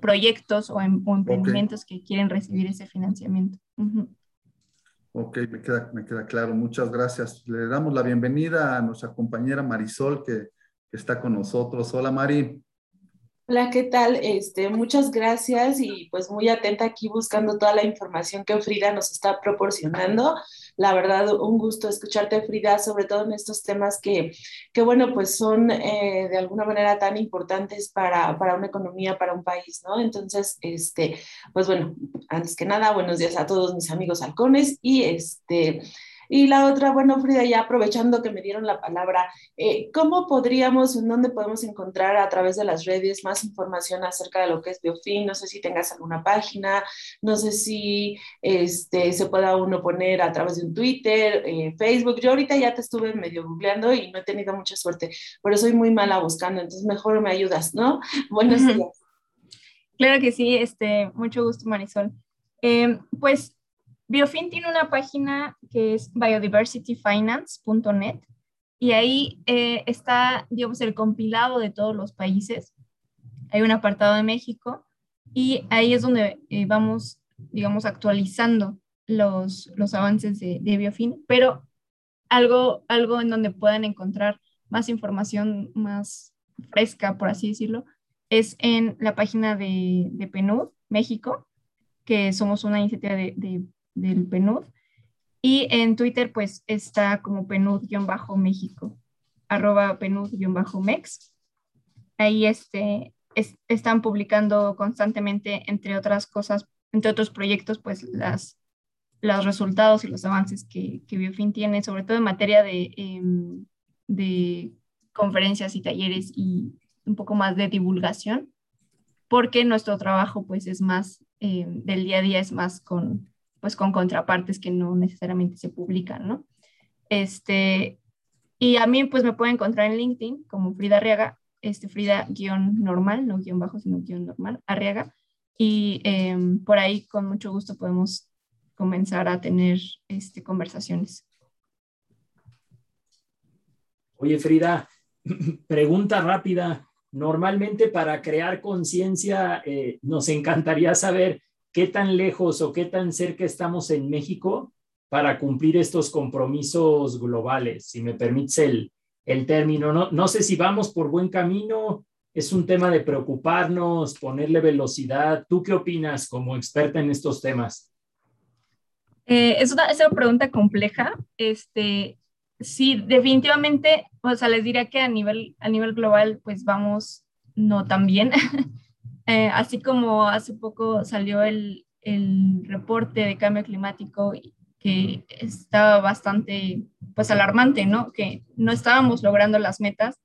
proyectos o, em, emprendimientos que quieren recibir ese financiamiento. Ok, me queda, me queda claro. Muchas gracias. Le damos la bienvenida a nuestra compañera Marisol que, que está con nosotros. Hola, Mari. Hola, ¿qué tal? Este, muchas gracias y pues muy atenta aquí buscando toda la información que Frida nos está proporcionando. La verdad, un gusto escucharte, Frida, sobre todo en estos temas que, que bueno, pues son eh, de alguna manera tan importantes para, para, una economía, para un país, ¿no? Entonces, este, pues bueno, antes que nada, buenos días a todos mis amigos halcones y este... Y la otra, bueno, Frida, ya aprovechando que me dieron la palabra, eh, ¿cómo podríamos, en dónde podemos encontrar a través de las redes más información acerca de lo que es Biofin? No sé si tengas alguna página, no sé si este, se pueda uno poner a través de un Twitter, eh, Facebook. Yo ahorita ya te estuve medio googleando y no he tenido mucha suerte, pero soy muy mala buscando, entonces mejor me ayudas, ¿no? Buenos días. Claro que sí, este, mucho gusto, Marisol. Eh, pues Biofin tiene una página que es biodiversityfinance.net y ahí eh, está, digamos, el compilado de todos los países. Hay un apartado de México y ahí es donde eh, vamos, digamos, actualizando los, los avances de, Biofin, pero algo, algo en donde puedan encontrar más información más fresca, por así decirlo, es en la página de, de México, que somos una iniciativa de, de del PNUD. Y en Twitter, pues está como PNUD-México, arroba PNUD-MEX. Ahí este, están publicando constantemente, entre otras cosas, entre otros proyectos, pues las, los resultados y los avances que, que Biofin tiene, sobre todo en materia de, em, de conferencias y talleres y un poco más de divulgación, porque nuestro trabajo pues es más em, del día a día, es más con pues con contrapartes que no necesariamente se publican, ¿no? Este, y a mí pues me pueden encontrar en LinkedIn como Frida Arriaga, este Frida guion normal, no guion bajo, sino guion normal, Arriaga, y em, por ahí con mucho gusto podemos comenzar a tener este, conversaciones. Oye Frida, pregunta rápida. Normalmente para crear conciencia eh, nos encantaría saber qué tan lejos o qué tan cerca estamos en México para cumplir estos compromisos globales, si me permites el, el término. No, no sé si vamos por buen camino, es un tema de preocuparnos, ponerle velocidad. ¿Tú qué opinas como experta en estos temas? Eh, es, una, es, una, pregunta compleja. Este, sí, definitivamente, o sea, les diría que a nivel, a nivel global, pues vamos no tan bien. Eh, así como hace poco salió el, el reporte de cambio climático que estaba bastante, pues, alarmante, ¿no? Que no estábamos logrando las metas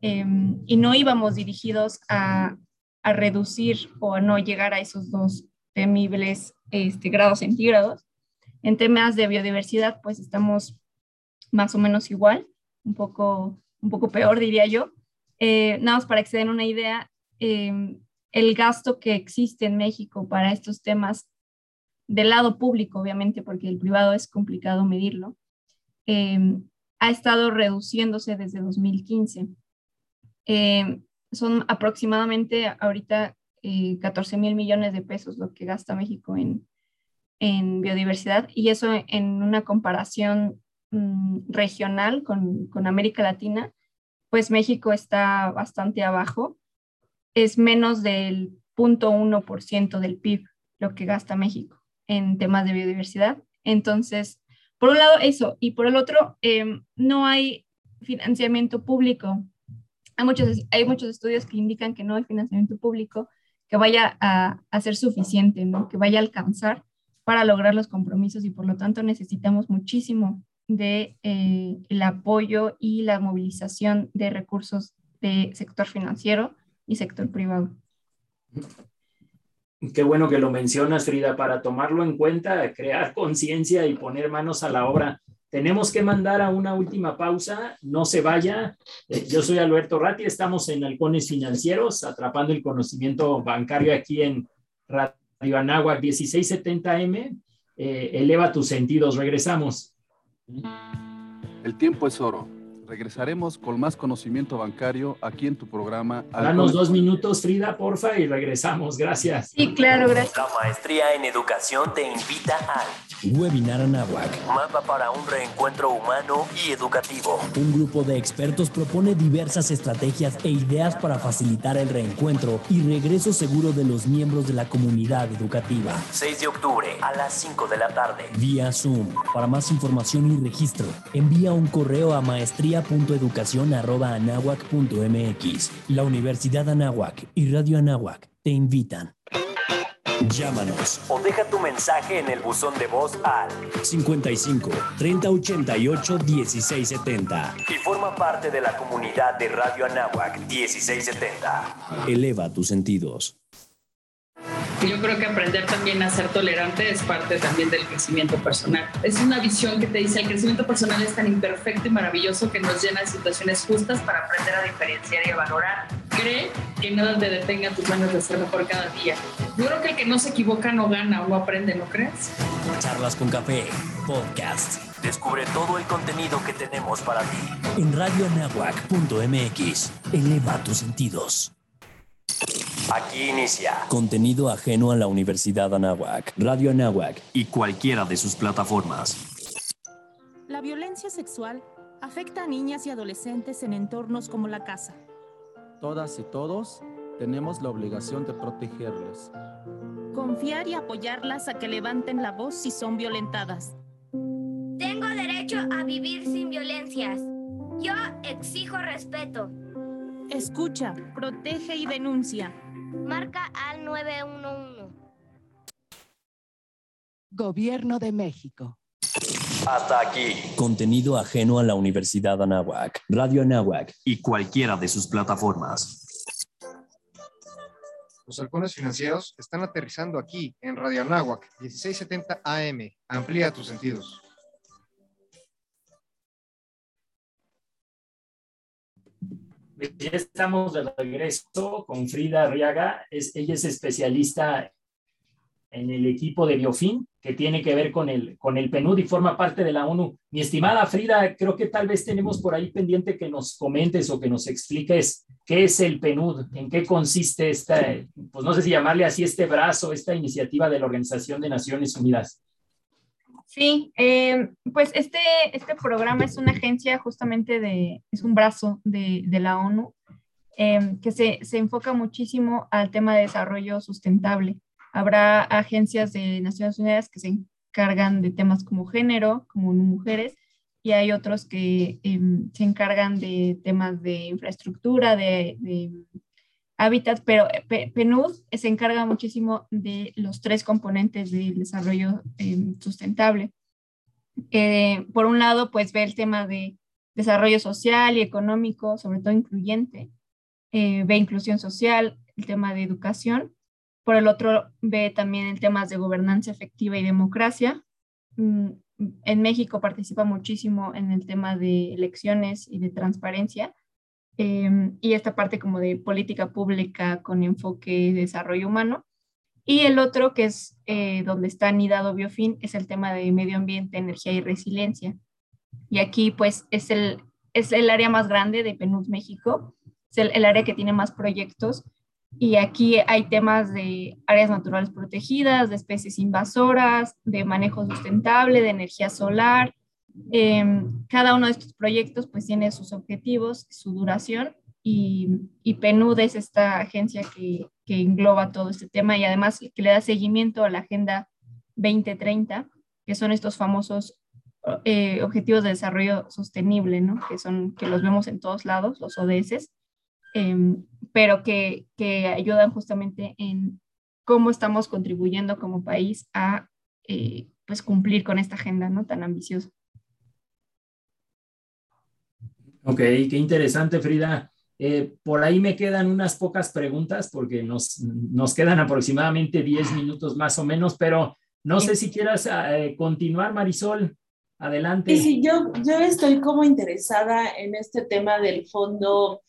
em, y no íbamos dirigidos a, a, reducir o a no llegar a esos dos temibles este, grados centígrados. En temas de biodiversidad, pues estamos más o menos igual, un poco, un poco peor, diría yo. Eh, nada más para que se den una idea, em, el gasto que existe en México para estos temas del lado público, obviamente, porque el privado es complicado medirlo, em, ha estado reduciéndose desde 2015. Em, son aproximadamente ahorita 14 eh, mil millones de pesos lo que gasta México en, en biodiversidad y eso en una comparación mm, regional con, con, América Latina, pues México está bastante abajo. Es menos del 0.1% del PIB lo que gasta México en temas de biodiversidad. Entonces, por un lado eso, y por el otro, em, no hay financiamiento público. Hay muchos, hay muchos estudios que indican que no hay financiamiento público que vaya a, a ser suficiente, ¿no? que vaya a alcanzar para lograr los compromisos y por lo tanto necesitamos muchísimo de eh, el apoyo y la movilización de recursos de sector financiero y sector privado. Qué bueno que lo mencionas, Frida, para tomarlo en cuenta, crear conciencia y poner manos a la obra. Tenemos que mandar a una última pausa, no se vaya. Eh, yo soy Alberto Ratti, estamos en Halcones Financieros, atrapando el conocimiento bancario aquí en Radio Anáhuac 1670M. Eh, eleva tus sentidos, regresamos. El tiempo es oro Regresaremos con más conocimiento bancario aquí en tu programa. Danos dos minutos, Frida, porfa, y regresamos. Gracias. Sí, claro, gracias. La maestría en educación te invita al Webinar Anahuac. Mapa para un reencuentro humano y educativo. Un grupo de expertos propone diversas estrategias e ideas para facilitar el reencuentro y regreso seguro de los miembros de la comunidad educativa. 6 de octubre a las 5 de la tarde. Vía Zoom. Para más información y registro, envía un correo a maestría maestría.educación.anahuac.mx. La Universidad Anáhuac y Radio Anáhuac te invitan. Llámanos o deja tu mensaje en el buzón de voz al 55 30 88 16 70 y forma parte de la comunidad de Radio Anáhuac 1670. Eleva tus sentidos. Yo creo que aprender también a ser tolerante es parte también del crecimiento personal. Es una visión que te dice el crecimiento personal es tan imperfecto y maravilloso que nos llena de situaciones justas para aprender a diferenciar y a valorar. Cree que nada te detenga tus manos de ser mejor cada día. Yo creo que el que no se equivoca no gana o no aprende, ¿no crees? Charlas con Café, podcast. Descubre todo el contenido que tenemos para ti. En radioanahuac.mx. Eleva tus sentidos. Aquí inicia. Contenido ajeno a la Universidad Anáhuac, Radio Anáhuac y cualquiera de sus plataformas. La violencia sexual afecta a niñas y adolescentes en entornos como la casa. Todas y todos tenemos la obligación de protegerlas. Confiar y apoyarlas a que levanten la voz si son violentadas. Tengo derecho a vivir sin violencias. Yo exijo respeto. Escucha, protege y denuncia. Marca al 911. Gobierno de México. Hasta aquí. Contenido ajeno a la Universidad Anáhuac, Radio Anáhuac y cualquiera de sus plataformas. Los halcones financieros están aterrizando aquí en Radio Anáhuac 1670 AM. Amplía tus sentidos. Ya estamos de regreso con Frida Arriaga. Es, ella es especialista en el equipo de Biofin, que tiene que ver con el, con el y forma parte de la ONU. Mi estimada Frida, creo que tal vez tenemos por ahí pendiente que nos comentes o que nos expliques qué es el PNUD, en qué consiste esta, pues no sé si llamarle así este brazo, esta iniciativa de la Organización de Naciones Unidas. Sí, eh, pues este, este programa es una agencia justamente de, es un brazo de, de la ONU eh, que se, se, enfoca muchísimo al tema de desarrollo sustentable. Habrá agencias de Naciones Unidas que se encargan de temas como género, como mujeres, y hay otros que em, se encargan de temas de infraestructura, de, hábitat, pero eh, PNUD se encarga muchísimo de los tres componentes del desarrollo em, sustentable. Eh, por un lado, pues ve el tema de desarrollo social y económico, sobre todo incluyente, eh, ve inclusión social, el tema de educación. Por el otro, ve también el tema de gobernanza efectiva y democracia. Mm, en México participa muchísimo en el tema de elecciones y de transparencia. Em, y esta parte como de política pública con enfoque de desarrollo humano. Y el otro, que es eh, donde está anidado Biofin, es el tema de medio ambiente, energía y resiliencia. Y aquí pues es el, es el área más grande de PNUD México, es el, el área que tiene más proyectos. Y aquí hay temas de áreas naturales protegidas, de especies invasoras, de manejo sustentable, de energía solar, Em, cada uno de estos proyectos pues tiene sus objetivos, su duración y, y PNUD es esta agencia que, que, engloba todo este tema y además que le da seguimiento a la Agenda 2030, que son estos famosos eh, Objetivos de Desarrollo Sostenible, ¿no? que, son, que los vemos en todos lados, los ODS, em, pero que, que ayudan justamente en cómo estamos contribuyendo como país a eh, pues cumplir con esta agenda ¿no? tan ambiciosa. Ok, qué interesante, Frida. Eh, por ahí me quedan unas pocas preguntas porque nos, nos quedan aproximadamente 10 minutos más o menos, pero no sé si quieras eh, continuar, Marisol. Adelante. Sí, sí, yo, yo estoy como interesada en este tema del fondo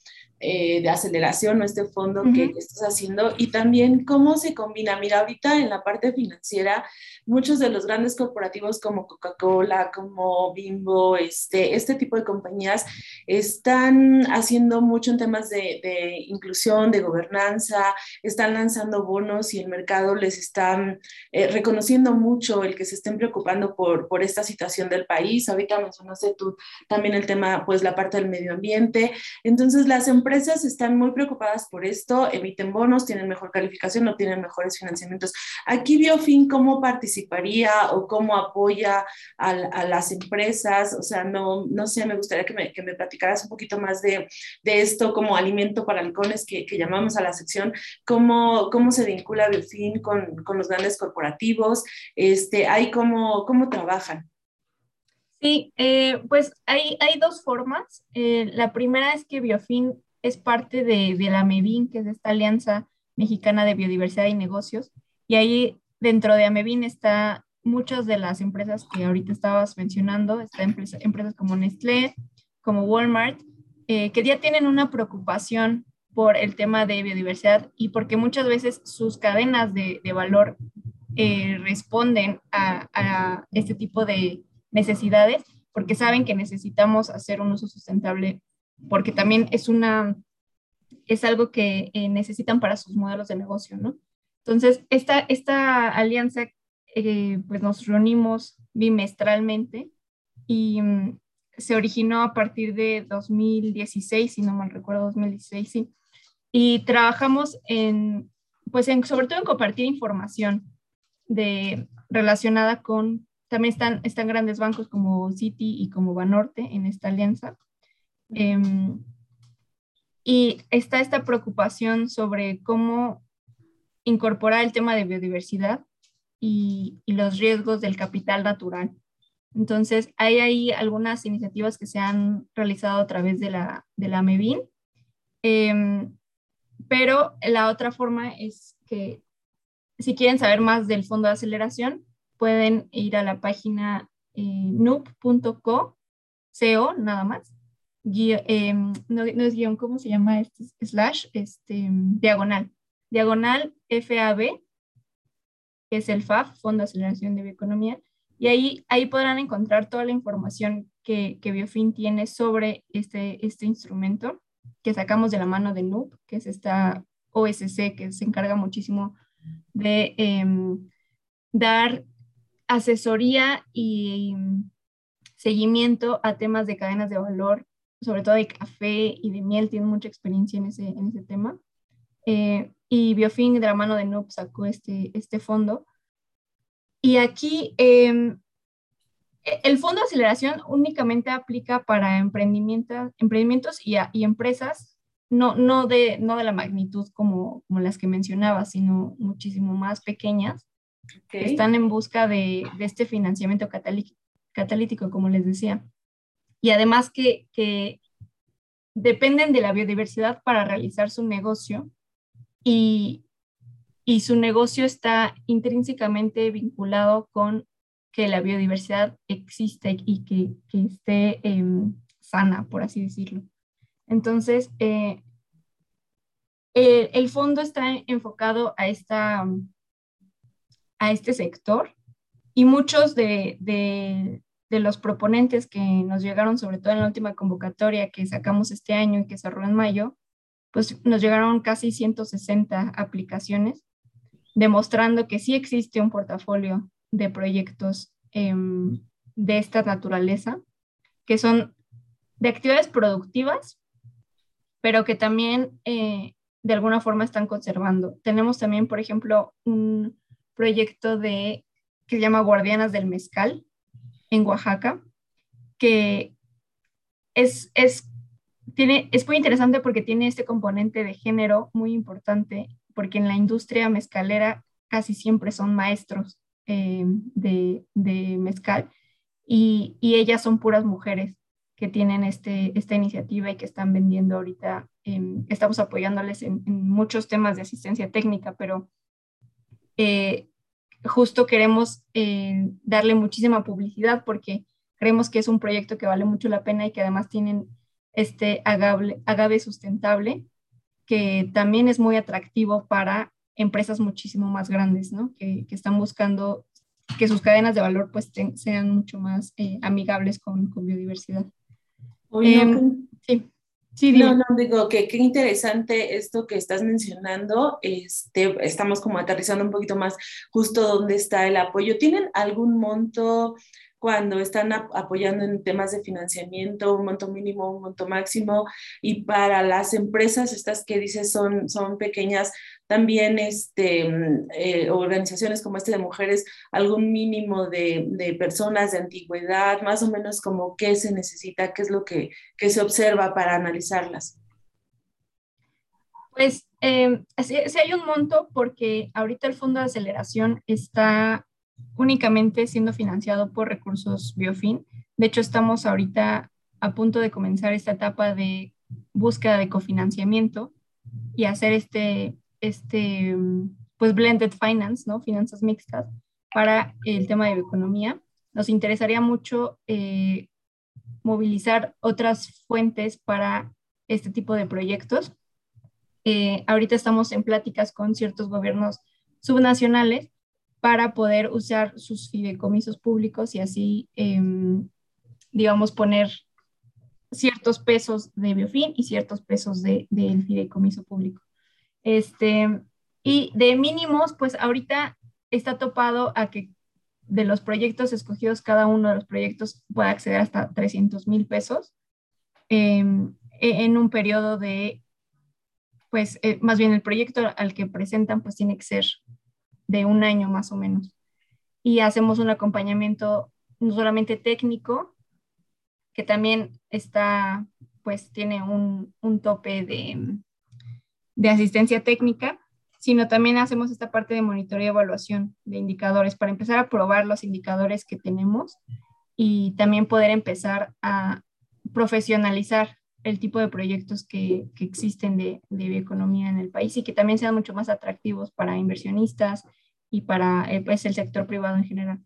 eh, de aceleración o este fondo que, que, estás haciendo y también cómo se combina. Mira, ahorita en la parte financiera muchos de los grandes corporativos como Coca-Cola, como Bimbo, este, este tipo de compañías están haciendo mucho en temas de, de inclusión, de gobernanza, están lanzando bonos y el mercado les está eh, reconociendo mucho el que se estén preocupando por, por esta situación del país. Ahorita mencionaste tú también el tema, pues la parte del medio ambiente. Entonces las empresas están muy preocupadas por esto, emiten bonos, tienen mejor calificación, no tienen mejores financiamientos. Aquí Biofin, ¿cómo participa? participaría o cómo apoya a, a, las empresas? O sea, no, no sé, me gustaría que me, que me platicaras un poquito más de, de, esto como alimento para halcones que, que, llamamos a la sección, cómo, cómo se vincula Biofin con, con los grandes corporativos, este, ahí cómo, cómo trabajan. Sí, eh, pues hay, hay dos formas. Eh, la primera es que Biofin es parte de, de la MEBIN, que es esta Alianza Mexicana de Biodiversidad y Negocios, y ahí Dentro de Amevin está muchas de las empresas que ahorita estabas mencionando, está empresa, empresas como Nestlé, como Walmart, eh, que ya tienen una preocupación por el tema de biodiversidad y porque muchas veces sus cadenas de, de valor eh, responden a, a, este tipo de necesidades porque saben que necesitamos hacer un uso sustentable porque también es una es algo que eh, necesitan para sus modelos de negocio, ¿no? Entonces, esta, esta alianza, eh, pues nos reunimos bimestralmente y um, se originó a partir de 2016, si no mal recuerdo, 2016, sí. Y trabajamos en, pues en, sobre todo en compartir información de, relacionada con, también están, están grandes bancos como Citi y como Banorte en esta alianza. Eh, y está esta preocupación sobre cómo incorporar el tema de biodiversidad y, los riesgos del capital natural. Entonces, hay ahí algunas iniciativas que se han realizado a través de la, de la MEBIN, eh, pero la otra forma es que si quieren saber más del fondo de aceleración, pueden ir a la página eh, nada más, Eh, no, es guion, ¿cómo se llama? Este, slash, este, diagonal diagonal FAB, que es el FAF, Fondo de Aceleración de Bioeconomía, y ahí, ahí podrán encontrar toda la información que, que Biofin tiene sobre este, este instrumento que sacamos de la mano de NUP, que es esta OSC que se encarga muchísimo de eh, dar asesoría y seguimiento a temas de cadenas de valor, sobre todo de café y de miel, tiene mucha experiencia en ese, en ese tema. Eh, y Biofin de la mano de NUP sacó este, este fondo. Y aquí, eh, e, el fondo de aceleración únicamente aplica para emprendimientos, emprendimientos y, y empresas, no, no, de, no de la magnitud como, como las que mencionaba, sino muchísimo más pequeñas, que están en busca de, de este financiamiento catalítico, como les decía. Y además que, dependen de la biodiversidad para realizar su negocio y, su negocio está intrínsecamente vinculado con que la biodiversidad existe y que, esté em, sana, por así decirlo. Entonces, eh, el, fondo está enfocado a, esta, a este sector y muchos de, de, los proponentes que nos llegaron, sobre todo en la última convocatoria que sacamos este año y que cerró en mayo, pues nos llegaron casi 160 aplicaciones, demostrando que sí existe un portafolio de proyectos em, de esta naturaleza, que son de actividades productivas, pero que también eh, de alguna forma están conservando. Tenemos también, por ejemplo, un proyecto de, que se llama Guardianas del Mezcal en Oaxaca, que es, es, tiene, es muy interesante porque tiene este componente de género muy importante, porque en la industria mezcalera casi siempre son maestros eh, de, mezcal y, ellas son puras mujeres que tienen este, esta iniciativa y que están vendiendo ahorita. estamos apoyándoles en, muchos temas de asistencia técnica, pero eh, justo queremos eh, darle muchísima publicidad porque creemos que es un proyecto que vale mucho la pena y que además tienen este agave, agave sustentable que también es muy atractivo para empresas muchísimo más grandes, ¿no? Que, que están buscando que sus cadenas de valor pues sean mucho más eh, amigables con, con biodiversidad. Em, sí. No, no, digo que qué interesante esto que estás mencionando. Este, estamos como aterrizando un poquito más justo dónde está el apoyo. ¿Tienen algún monto cuando están apoyando en temas de financiamiento, un monto mínimo, un monto máximo? Y para las empresas, estas que dices son, son pequeñas, también este, mm, eh, organizaciones como este de mujeres, algún mínimo de, de, personas de antigüedad, más o menos como qué se necesita, qué es lo que, que se observa para analizarlas. Pues eh, sí, hay un monto porque ahorita el fondo de aceleración está únicamente siendo financiado por recursos Biofin. De hecho, estamos ahorita a punto de comenzar esta etapa de búsqueda de cofinanciamiento y hacer este este, pues blended finance, ¿no? Finanzas mixtas para el tema de bioeconomía. Nos interesaría mucho eh, movilizar otras fuentes para este tipo de proyectos. Eh, ahorita estamos en pláticas con ciertos gobiernos subnacionales para poder usar sus fideicomisos públicos y así, em, digamos, poner ciertos pesos de Biofin y ciertos pesos del de, fideicomiso público. Este, y de mínimos, pues ahorita está topado a que de los proyectos escogidos, cada uno de los proyectos puede acceder hasta 300 mil pesos em, e, en un periodo de, pues eh, más bien el proyecto al que presentan, pues tiene que ser de un año más o menos. Y hacemos un acompañamiento no solamente técnico, que también está, pues tiene un, un tope de de asistencia técnica, sino también hacemos esta parte de monitoreo y evaluación de indicadores para empezar a probar los indicadores que tenemos y también poder empezar a profesionalizar el tipo de proyectos que, que existen de, de, bioeconomía en el país y que también sean mucho más atractivos para inversionistas y para eh, pues, el sector privado en general.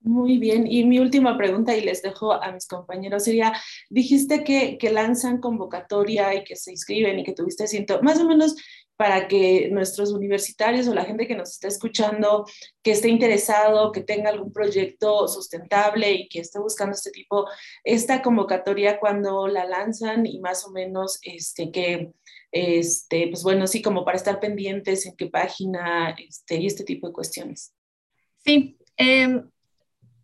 Muy bien, y mi última pregunta, y les dejo a mis compañeros, sería, dijiste que, que lanzan convocatoria y que se inscriben y que tuviste ciento, más o menos para que nuestros universitarios o la gente que nos está escuchando, que esté interesado, que tenga algún proyecto sustentable y que esté buscando este tipo, esta convocatoria cuando la lanzan y más o menos este, que, este, pues bueno, sí, como para estar pendientes en qué página este, y este tipo de cuestiones. Sí, eh,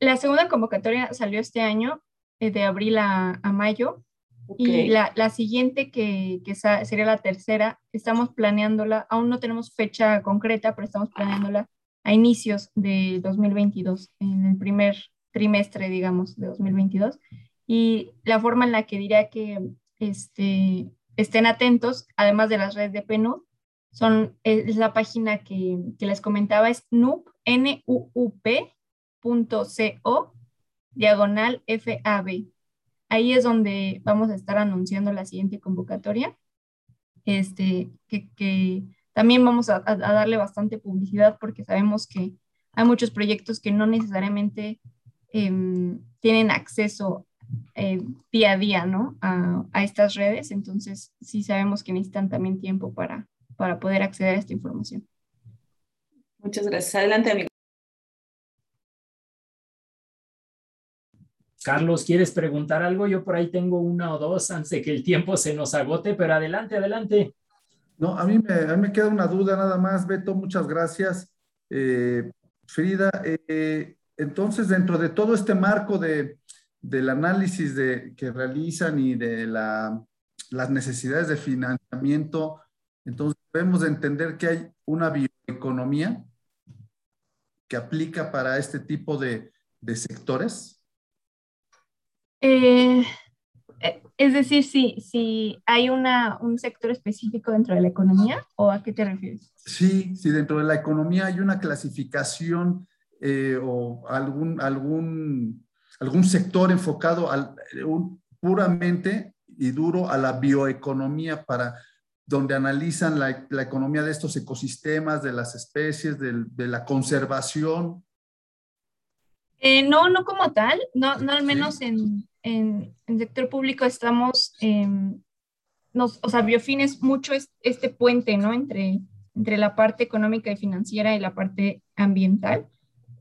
la segunda convocatoria salió este año, eh, de abril a, mayo, y la, la, siguiente, que, que, sería la tercera, estamos planeándola, aún no tenemos fecha concreta, pero estamos planeándola a inicios de 2022, en el primer trimestre, digamos, de 2022. Y la forma en la que diría que este, estén atentos, además de las redes de PNUD, son, es la página que, que les comentaba, es nup, nup.co, diagonal FAB. Ahí es donde vamos a estar anunciando la siguiente convocatoria, este, que, que también vamos a, darle bastante publicidad porque sabemos que hay muchos proyectos que no necesariamente eh, tienen acceso eh, día a día, ¿no? A, a, estas redes, entonces sí sabemos que necesitan también tiempo para, para poder acceder a esta información. Muchas gracias. Adelante, amigo. Carlos, ¿quieres preguntar algo? Yo por ahí tengo una o dos antes de que el tiempo se nos agote, pero adelante, adelante. No, a mí me, a mí me queda una duda nada más, Beto, muchas gracias. Eh, Frida, eh, entonces dentro de todo este marco de, del análisis de, que realizan y de la, las necesidades de financiamiento, entonces debemos de entender que hay una bioeconomía que aplica para este tipo de, de sectores. Eh, es decir, si, si hay una, un sector específico dentro de la economía o a qué te refieres? Sí, si dentro de la economía hay una clasificación eh, o algún, algún, algún sector enfocado al, puramente y duro a la bioeconomía para donde analizan la, la economía de estos ecosistemas, de las especies, de la conservación. Eh, no, no como tal, no, no al menos en, en, en, sector público estamos, eh, nos, o sea, Biofin es mucho es, este puente, ¿no? Entre, entre la parte económica y financiera y la parte ambiental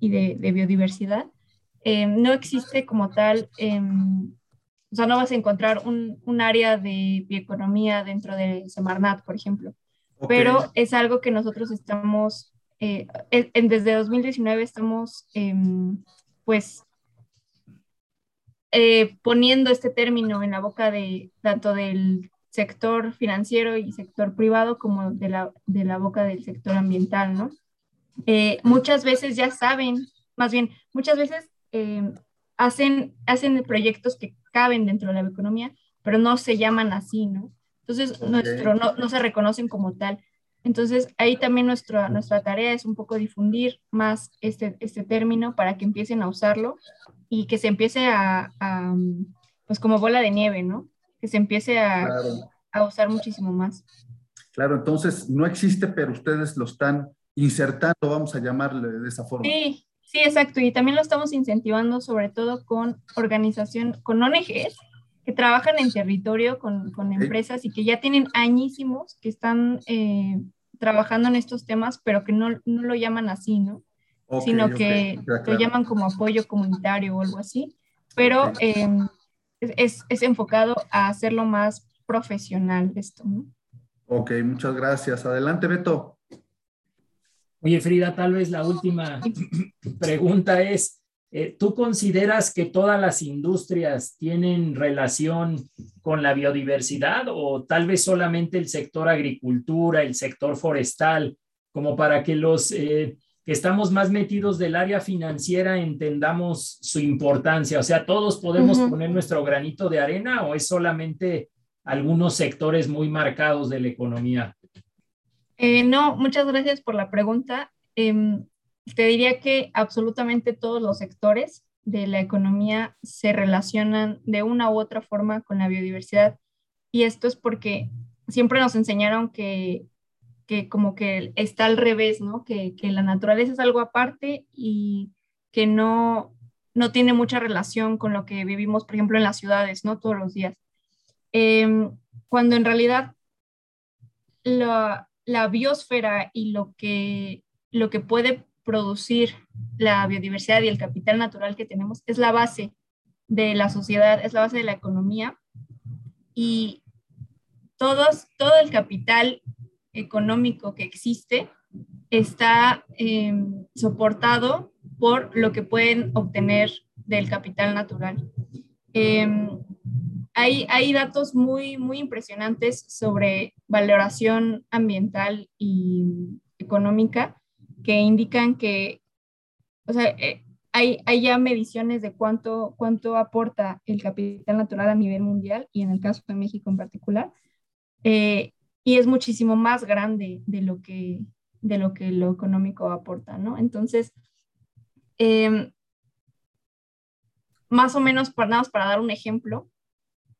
y de, de biodiversidad. Eh, no existe como tal, eh, o sea, no vas a encontrar un, un, área de bioeconomía dentro de Semarnat, por ejemplo, okay. pero es algo que nosotros estamos, eh, en, desde 2019 estamos, em, pues, eh, poniendo este término en la boca de tanto del sector financiero y sector privado como de la, de la boca del sector ambiental, ¿no? Eh, muchas veces ya saben, más bien, muchas veces eh, hacen, hacen proyectos que caben dentro de la economía, pero no se llaman así, ¿no? Entonces, okay. nuestro, no, no se reconocen como tal. Entonces, ahí también nuestra, nuestra tarea es un poco difundir más este, este término para que empiecen a usarlo y que se empiece a, a pues como bola de nieve, ¿no? Que se empiece a, claro. a, usar muchísimo más. Claro, entonces no existe, pero ustedes lo están insertando, vamos a llamarle de esa forma. Sí, sí, exacto. Y también lo estamos incentivando sobre todo con organización, con ONGs que trabajan en territorio con, con empresas y que ya tienen añísimos que están eh, trabajando en estos temas, pero que no, no lo llaman así, ¿no? Okay, sino que okay. ya, claro. lo llaman como apoyo comunitario o algo así, pero okay. eh, es, es, enfocado a hacerlo más profesional esto, ¿no? Ok, muchas gracias. Adelante, Beto. Oye, Frida, tal vez la última pregunta es, eh, ¿tú consideras que todas las industrias tienen relación con la biodiversidad o tal vez solamente el sector agricultura, el sector forestal, como para que los eh, que estamos más metidos del área financiera entendamos su importancia? O sea, ¿todos podemos uh -huh. poner nuestro granito de arena o es solamente algunos sectores muy marcados de la economía? Eh, no, muchas gracias por la pregunta. Eh, te diría que absolutamente todos los sectores de la economía se relacionan de una u otra forma con la biodiversidad. Y esto es porque siempre nos enseñaron que, que como que está al revés, ¿no? Que, que, la naturaleza es algo aparte y que no, no tiene mucha relación con lo que vivimos, por ejemplo, en las ciudades, ¿no? Todos los días. Eh, cuando en realidad la, la biosfera y lo que, lo que puede producir la biodiversidad y el capital natural que tenemos es la base de la sociedad, es la base de la economía y todos, todo el capital económico que existe está eh, soportado por lo que pueden obtener del capital natural. Eh, hay, hay, datos muy, muy impresionantes sobre valoración ambiental y económica que indican que, o sea, eh, hay, hay, ya mediciones de cuánto, cuánto aporta el capital natural a nivel mundial y en el caso de México en particular. Eh, y es muchísimo más grande de lo que, de lo, que lo económico aporta, ¿no? Entonces, em, más o menos, para, para dar un ejemplo,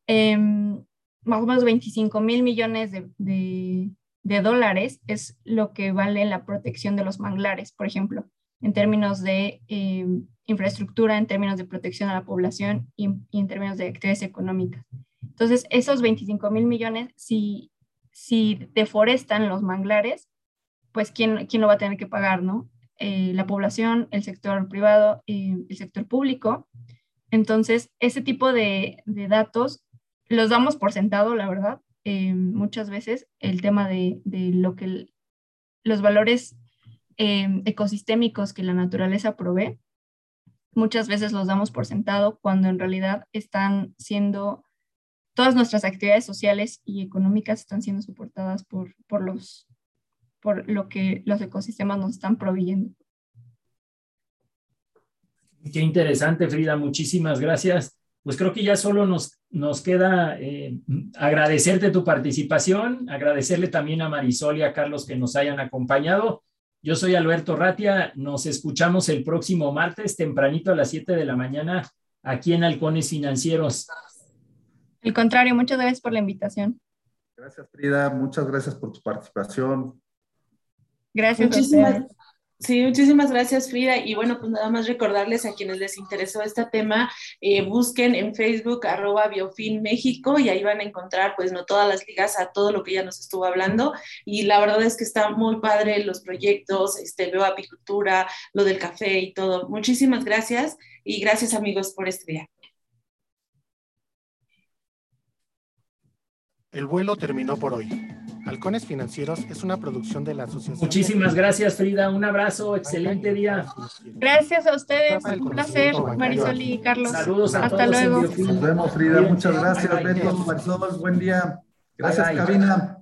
em, más o menos 25 mil millones de, dólares es lo que vale la protección de los manglares, por ejemplo, en términos de em, infraestructura, en términos de protección a la población y, en términos de actividades económicas. Entonces, esos 25 mil millones, si, si deforestan los manglares, pues ¿quién, quién lo va a tener que pagar, no? Eh, la población, el sector privado, eh, el sector público. Entonces, ese tipo de, de, datos los damos por sentado, la verdad. Eh, muchas veces el tema de, de lo que los valores ecosistémicos que la naturaleza provee, muchas veces los damos por sentado cuando en realidad están siendo todas nuestras actividades sociales y económicas están siendo soportadas por, por, los, por lo que los ecosistemas nos están proveyendo. Qué interesante, Frida. Muchísimas gracias. Pues creo que ya solo nos, nos queda eh, agradecerte tu participación, agradecerle también a Marisol y a Carlos que nos hayan acompañado. Yo soy Alberto Ratia. Nos escuchamos el próximo martes tempranito a las 7 de la mañana aquí en Halcones Financieros. Al contrario, muchas gracias por la invitación. Gracias, Frida. Muchas gracias por tu participación. Gracias. Muchísimas, sí, muchísimas gracias, Frida. Y bueno, pues nada más recordarles a quienes les interesó este tema, eh, busquen en Facebook arroba Biofin México y ahí van a encontrar pues no todas las ligas a todo lo que ya nos estuvo hablando. Y la verdad es que está muy padre los proyectos, este, veo apicultura, lo del café y todo. Muchísimas gracias y gracias amigos por este día. El vuelo terminó por hoy. Halcones Financieros es una producción de la Asociación. Muchísimas gracias, Frida. Un abrazo, excelente día. Gracias a ustedes, un placer, Marisol y Carlos. Saludos a Hasta todos luego. Nos vemos, Frida. Muchas gracias, Beto, Marisol. Buen día. Gracias, Bye, bye. cabina.